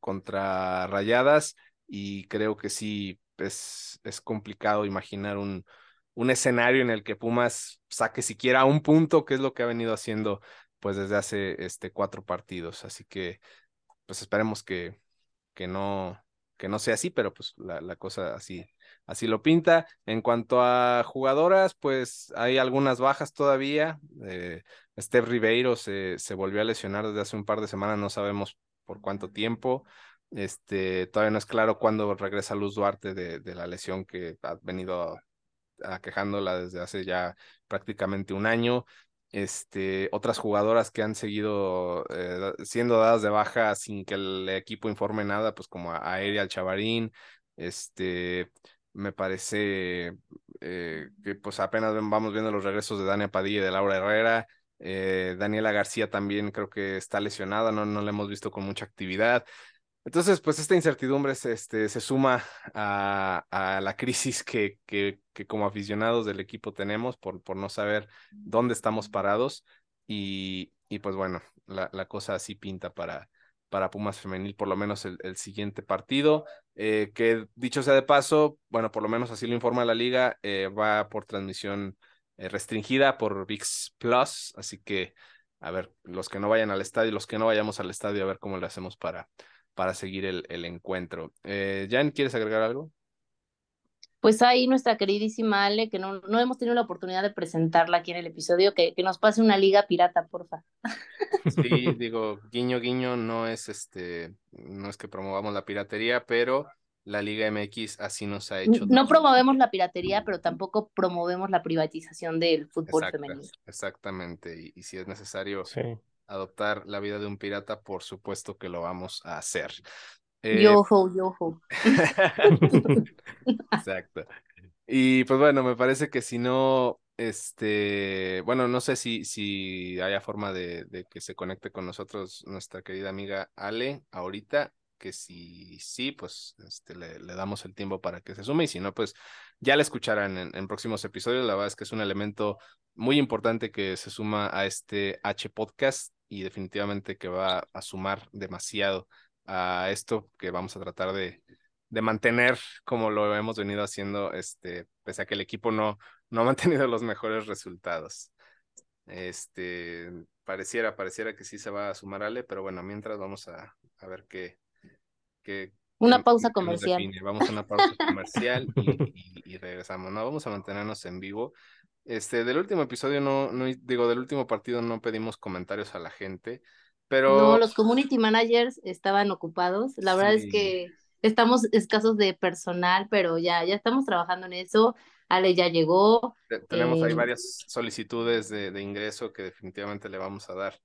contra Rayadas y creo que sí es, es complicado imaginar un, un escenario en el que Pumas saque siquiera un punto, que es lo que ha venido haciendo pues desde hace este, cuatro partidos. Así que pues esperemos que, que no, que no sea así, pero pues la, la, cosa así, así lo pinta. En cuanto a jugadoras, pues hay algunas bajas todavía. Eh, Steph Ribeiro se, se volvió a lesionar desde hace un par de semanas, no sabemos por cuánto tiempo. Este, todavía no es claro cuándo regresa Luz Duarte de, de la lesión que ha venido aquejándola desde hace ya prácticamente un año. Este, otras jugadoras que han seguido eh, siendo dadas de baja sin que el equipo informe nada, pues como a Ariel Chavarín, este, me parece eh, que pues apenas vamos viendo los regresos de Dania Padilla y de Laura Herrera. Eh, Daniela García también creo que está lesionada, no, no la hemos visto con mucha actividad. Entonces, pues esta incertidumbre se, este, se suma a, a la crisis que, que, que, como aficionados del equipo tenemos por, por no saber dónde estamos parados y, y pues bueno, la, la, cosa así pinta para, para Pumas Femenil, por lo menos el, el siguiente partido, eh, que dicho sea de paso, bueno, por lo menos así lo informa la liga, eh, va por transmisión eh, restringida por VIX Plus, así que a ver, los que no vayan al estadio, los que no vayamos al estadio, a ver cómo le hacemos para para seguir el, el encuentro. Eh, Jan, ¿quieres agregar algo? Pues ahí nuestra queridísima Ale, que no, no hemos tenido la oportunidad de presentarla aquí en el episodio, que, que nos pase una liga pirata, porfa. Sí, digo, guiño, guiño, no es este, no es que promovamos la piratería, pero la Liga MX así nos ha hecho. No promovemos la piratería, pero tampoco promovemos la privatización del fútbol femenino. Exactamente, y, y, si es necesario sí adoptar la vida de un pirata, por supuesto que lo vamos a hacer. Eh, yoho. Exacto. Y pues bueno, me parece que si no, este, bueno, no sé si, si haya forma de, de, que se conecte con nosotros nuestra querida amiga Ale ahorita, que si sí, pues este, le, le, damos el tiempo para que se sume y si no, pues ya la escucharán en, en, próximos episodios. La verdad es que es un elemento muy importante que se suma a este H podcast y definitivamente que va a sumar demasiado a esto que vamos a tratar de, de mantener como lo hemos venido haciendo, este, pese a que el equipo no, no ha mantenido los mejores resultados. Este, pareciera, pareciera que sí se va a sumar Ale, pero bueno, mientras vamos a, a ver qué, qué, una pausa comercial. Vamos a una pausa comercial y, y, y, regresamos. No, vamos a mantenernos en vivo. Este, del último episodio no, no, digo, del último partido no pedimos comentarios a la gente, pero... No, los community managers estaban ocupados. La verdad es que estamos escasos de personal, pero ya, ya estamos trabajando en eso. Ale ya llegó. Tenemos ahí eh, varias solicitudes de, de ingreso que definitivamente le vamos a dar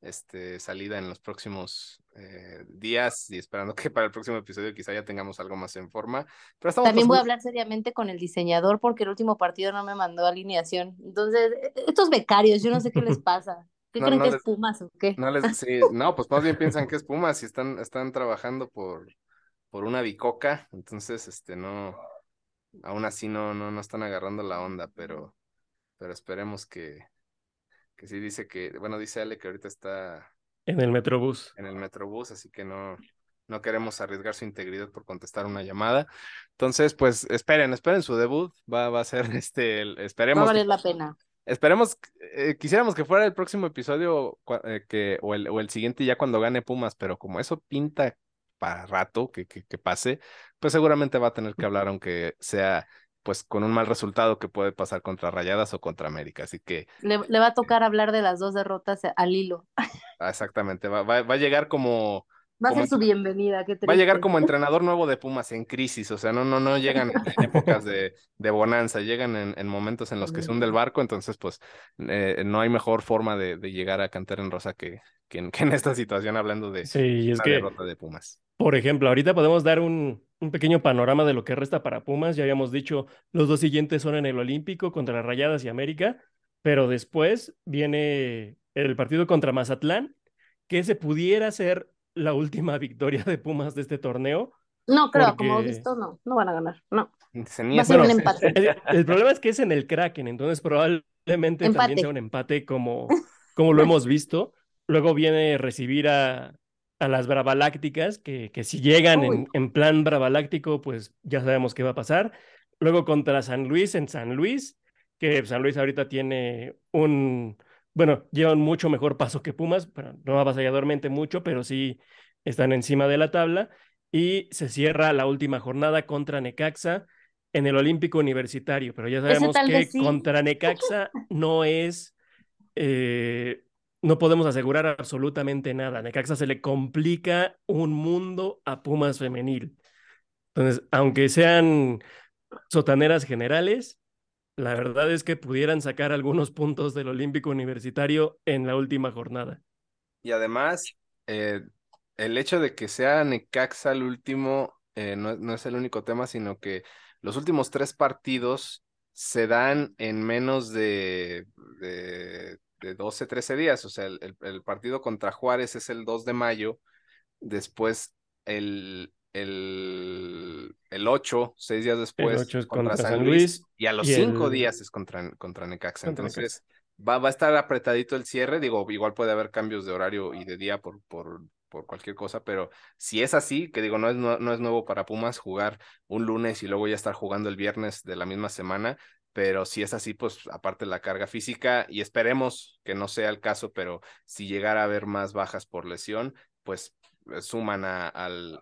este, salida en los próximos eh, días y esperando que para el próximo episodio quizá ya tengamos algo más en forma. Pero También voy a hablar seriamente con el diseñador porque el último partido no me mandó alineación. Entonces, e, e, estos becarios, yo no sé qué les pasa. ¿Qué creen que es Pumas o qué? No, les, sí, no, pues más bien piensan que es Pumas y están, están trabajando por, por una bicoca, entonces, este, no, aún así no, no, no están agarrando la onda, pero, pero esperemos que, que sí dice que, bueno, dice Ale que ahorita está... En el Metrobús. En el Metrobús, así que no, no queremos arriesgar su integridad por contestar una llamada. Entonces, pues esperen, esperen su debut, va, va a ser este, el, esperemos. Va a valer la pena. Esperemos, eh, quisiéramos que fuera el próximo episodio eh, que, o, el, o el siguiente ya cuando gane Pumas, pero como eso pinta para rato que, que, que pase, pues seguramente va a tener que hablar, aunque sea pues con un mal resultado que puede pasar contra Rayadas o contra América. Así que. Le, le va a tocar hablar de las dos derrotas al hilo. Ah, exactamente, va, va, va, a llegar como. Va a ser su bienvenida. Qué va a llegar como entrenador nuevo de Pumas en crisis, o sea, no, no, no llegan en épocas de, de bonanza, llegan en, en, momentos en los que se hunde el barco, entonces pues eh, no hay mejor forma de, de, llegar a cantar en rosa que, que, en, que en esta situación hablando de sí, es que, derrota de Pumas. Por ejemplo, ahorita podemos dar un, un pequeño panorama de lo que resta para Pumas. Ya habíamos dicho, los dos siguientes son en el Olímpico contra Rayadas y América, pero después viene el partido contra Mazatlán, que se pudiera ser la última victoria de Pumas de este torneo. No, creo, porque... como visto, no, no van a ganar, no. Va a ser un empate. El, el, problema es que es en el Kraken, entonces probablemente empate. también sea un empate como, como lo hemos visto. Luego viene recibir a, a las Bravalácticas, que, que si llegan en, en, plan Bravaláctico, pues ya sabemos qué va a pasar. Luego contra San Luis en San Luis, que San Luis ahorita tiene un, bueno, lleva un mucho mejor paso que Pumas, pero no avasalladormente mucho, pero sí están encima de la tabla. Y se cierra la última jornada contra Necaxa en el Olímpico Universitario, pero ya sabemos que contra Necaxa no es... Eh, no podemos asegurar absolutamente nada. Necaxa se le complica un mundo a Pumas femenil. Entonces, aunque sean sotaneras generales, la verdad es que pudieran sacar algunos puntos del Olímpico Universitario en la última jornada. Y además, eh, el hecho de que sea Necaxa el último eh, no, no, es el único tema, sino que los últimos tres partidos se dan en menos de, de de 12, 13 días. O sea, el, el, partido contra Juárez es el 2 de mayo. Después el, el, el 8, seis días después, contra, San Luis, Y a los 5 días es contra, contra Necaxa. Entonces, Va, va, a estar apretadito el cierre. Digo, igual puede haber cambios de horario y de día por, por, por cualquier cosa, pero si es así, que digo, no es, no, no es nuevo para Pumas jugar un lunes y luego ya estar jugando el viernes de la misma semana, pero si es así, pues aparte la carga física y esperemos que no sea el caso, pero si llegara a haber más bajas por lesión, pues eh, suman a, al,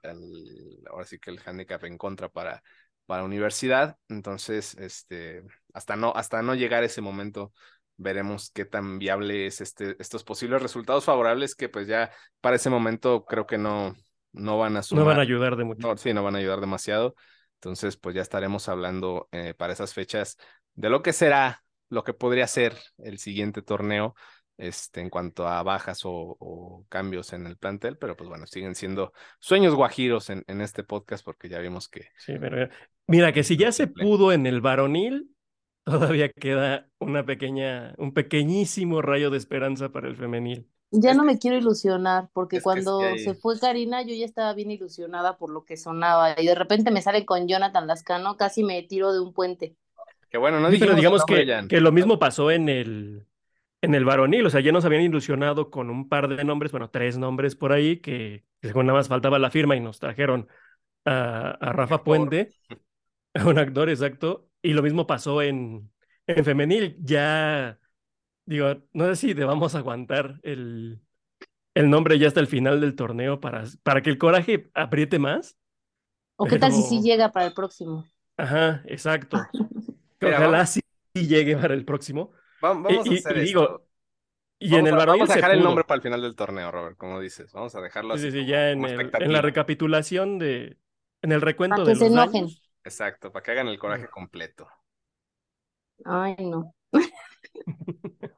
ahora sí que el handicap en contra para, para universidad, entonces, este, hasta no, hasta no llegar ese momento, veremos qué tan viable es este, estos posibles resultados favorables que pues ya para ese momento creo que no, no van a sumar. No van a ayudar de mucho. sí, no van a ayudar demasiado. Entonces, pues ya estaremos hablando eh, para esas fechas de lo que será, lo que podría ser el siguiente torneo este, en cuanto a bajas o, cambios en el plantel, pero pues bueno, siguen siendo sueños guajiros en, en este podcast porque ya vimos que... Sí, pero mira que si ya se pudo en el varonil, todavía queda una pequeña, un pequeñísimo rayo de esperanza para el femenil. Ya no me quiero ilusionar, porque cuando se fue Karina yo ya estaba bien ilusionada por lo que sonaba y de repente me sale con Jonathan Lascano, casi me tiro de un puente. Que bueno, no pero digamos que, que, lo mismo pasó en el, en el varonil, o sea, ya nos habían ilusionado con un par de nombres, bueno, tres nombres por ahí, que, según nada más faltaba la firma y nos trajeron a, a Rafa Puente, a un actor exacto, y lo mismo pasó en, en femenil, ya, digo, no sé si debamos aguantar el, el nombre ya hasta el final del torneo para, para que el coraje apriete más. ¿O qué tal si sí llega para el próximo? Ajá, exacto. Ojalá sí llegue para el próximo. Vamos, a hacer esto. y en el Vamos a dejar el nombre para el final del torneo, Robert, como dices. Vamos a dejarlo así. Sí, sí, ya en, en, la recapitulación de. En el recuento de los Daños. Exacto, para que hagan el coraje completo. Ay, no.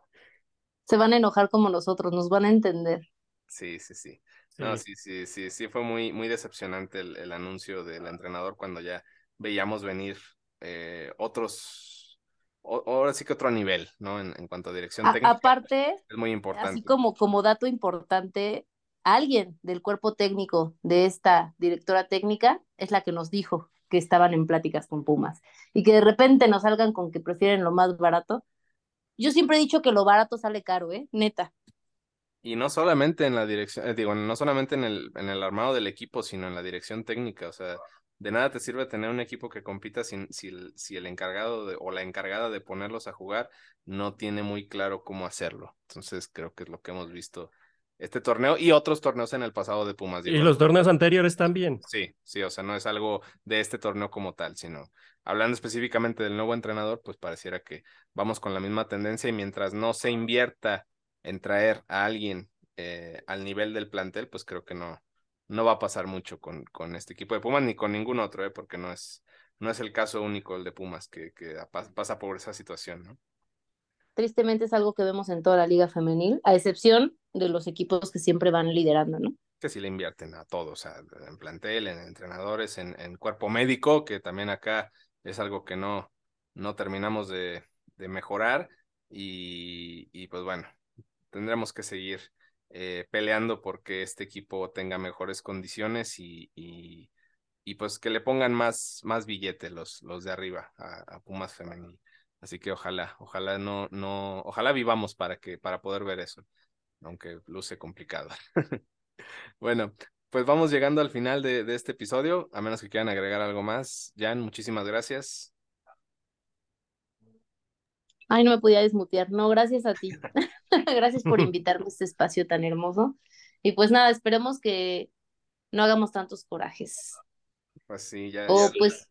Se van a enojar como nosotros, nos van a entender. Sí, sí, sí. No, sí, sí, sí, sí, fue muy, muy decepcionante el, el anuncio del entrenador cuando ya veíamos venir eh, otros, ahora sí que otro nivel, ¿no? En, en cuanto a dirección técnica. Aparte, es muy importante. Así como, como dato importante, alguien del cuerpo técnico de esta directora técnica es la que nos dijo que estaban en pláticas con Pumas y que de repente nos salgan con que prefieren lo más barato. Yo siempre he dicho que lo barato sale caro, ¿eh? Neta. Y no solamente en la dirección, eh, digo, no solamente en el, en el armado del equipo, sino en la dirección técnica. O sea, de nada te sirve tener un equipo que compita si, si, el, si el encargado de, o la encargada de ponerlos a jugar no tiene muy claro cómo hacerlo. Entonces creo que es lo que hemos visto este torneo y otros torneos en el pasado de Pumas. y los torneos anteriores también. Sí, sí, o sea, no es algo de este torneo como tal, sino hablando específicamente del nuevo entrenador, pues pareciera que vamos con la misma tendencia y mientras no se invierta en traer a alguien eh, al nivel del plantel, pues creo que no, no va a pasar mucho con, con este equipo de Pumas ni con ningún otro, ¿eh? porque no es, no es el caso único el de Pumas que, que pasa por esa situación, ¿no? Tristemente es algo que vemos en toda la liga femenil, a excepción de los equipos que siempre van liderando, ¿no? Que sí le invierten a todos, en plantel, en entrenadores, en, en, cuerpo médico, que también acá es algo que no, no terminamos de, de mejorar y, y pues bueno, tendremos que seguir eh, peleando porque este equipo tenga mejores condiciones y, y, pues que le pongan más, más billete los, los de arriba a, Pumas femenil. Así que ojalá, ojalá no, no, ojalá vivamos para que, para poder ver eso. aunque luce complicado. bueno, pues vamos llegando al final de, de, este episodio, a menos que quieran agregar algo más. Jan, muchísimas gracias. Ay, no me podía desmutear. No, gracias a ti. gracias por invitarme a este espacio tan hermoso. Y pues nada, esperemos que no hagamos tantos corajes. Pues sí, ya. O pues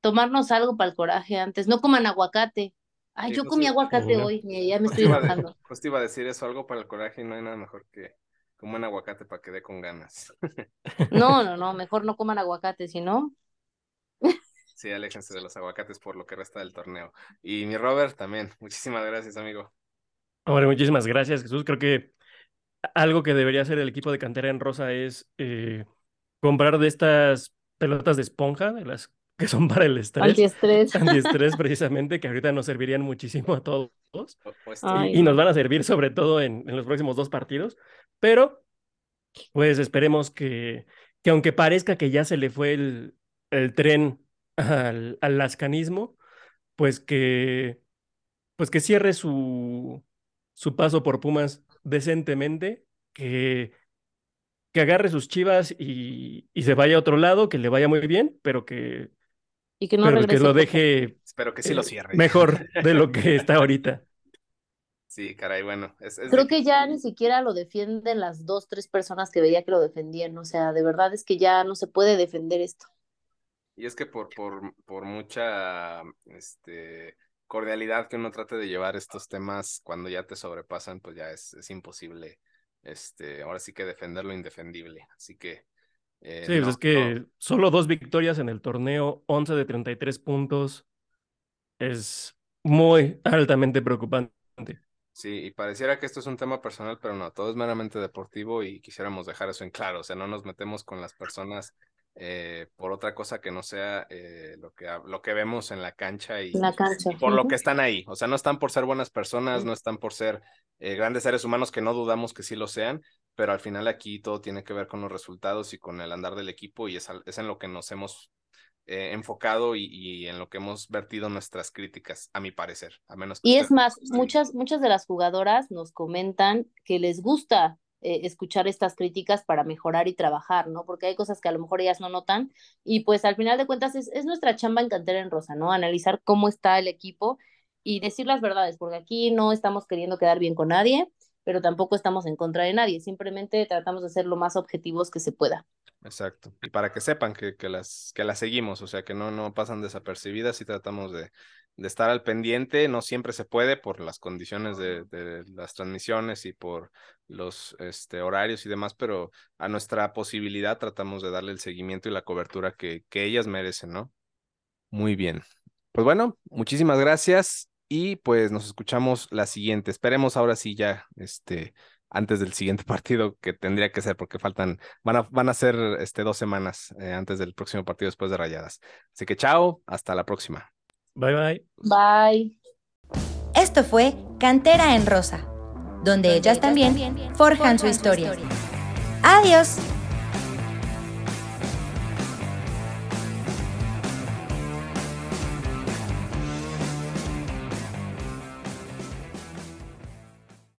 tomarnos algo para el coraje antes. No coman aguacate. Ay, yo comí aguacate hoy, ya me estoy enojando. Pues te iba a decir eso, algo para el coraje y no hay nada mejor que coman aguacate para que dé con ganas. No, no, no, mejor no coman aguacate, si no. Sí, aléjense de los aguacates por lo que resta del torneo. Y mi Robert también, muchísimas gracias, amigo. Hombre, muchísimas gracias, Jesús. Creo que algo que debería hacer el equipo de cantera en rosa es eh, comprar de estas pelotas de esponja, de las que son para el estrés. Antiestrés. Antiestrés, precisamente, que ahorita nos servirían muchísimo a todos. Y, nos van a servir sobre todo en, en, los próximos dos partidos. Pero, pues esperemos que, que aunque parezca que ya se le fue el, el tren al, al lascanismo, pues que, pues que cierre su, su paso por Pumas decentemente, que, que agarre sus chivas y, y, se vaya a otro lado, que le vaya muy bien, pero que, y que, no pero que lo deje Espero que sí lo cierre. mejor de lo que está ahorita. Sí, caray, bueno. Es, es Creo que ya ni siquiera lo defienden las dos, tres personas que veía que lo defendían. O sea, de verdad es que ya no se puede defender esto. Y es que por, por, por mucha este, cordialidad que uno trate de llevar estos temas, cuando ya te sobrepasan, pues ya es, es imposible, este, ahora sí que defender lo indefendible. Así que... Eh, sí, pues es que solo dos victorias en el torneo, 11 de 33 puntos, es muy altamente preocupante. Sí, y pareciera que esto es un tema personal, pero no, todo es meramente deportivo y quisiéramos dejar eso en claro, o sea, no nos metemos con las personas eh, por otra cosa que no sea eh, lo, que, lo que vemos en la cancha y, la cancha. por lo que están ahí. O sea, no están por ser buenas personas, no están por ser eh, grandes seres humanos que no dudamos que sí lo sean, pero al final aquí todo tiene que ver con los resultados y con el andar del equipo y es, es en lo que nos hemos enfocado y, y, en lo que hemos vertido nuestras críticas, a mi parecer. A menos y es más, muchas, muchas de las jugadoras nos comentan que les gusta eh, escuchar estas críticas para mejorar y trabajar, ¿no? Porque hay cosas que a lo mejor ellas no notan y pues al final de cuentas es, es nuestra chamba en Cantera en Rosa, ¿no? Analizar cómo está el equipo y decir las verdades, porque aquí no estamos queriendo quedar bien con nadie, pero tampoco estamos en contra de nadie, simplemente tratamos de ser lo más objetivos que se pueda. Exacto. Y para que sepan que, que, las, que las seguimos, o sea, que no, no pasan desapercibidas y tratamos de, de estar al pendiente. No siempre se puede por las condiciones de, de las transmisiones y por los este, horarios y demás, pero a nuestra posibilidad tratamos de darle el seguimiento y la cobertura que, que ellas merecen, ¿no? Muy bien. Pues bueno, muchísimas gracias y pues nos escuchamos la siguiente. Esperemos ahora sí ya, este, antes del siguiente partido que tendría que ser porque faltan, van a, van a ser este, dos semanas eh, antes del próximo partido después de Rayadas. Así que chao, hasta la próxima. Bye bye. Bye. Esto fue Cantera en Rosa, donde ellas también forjan su historia. Adiós.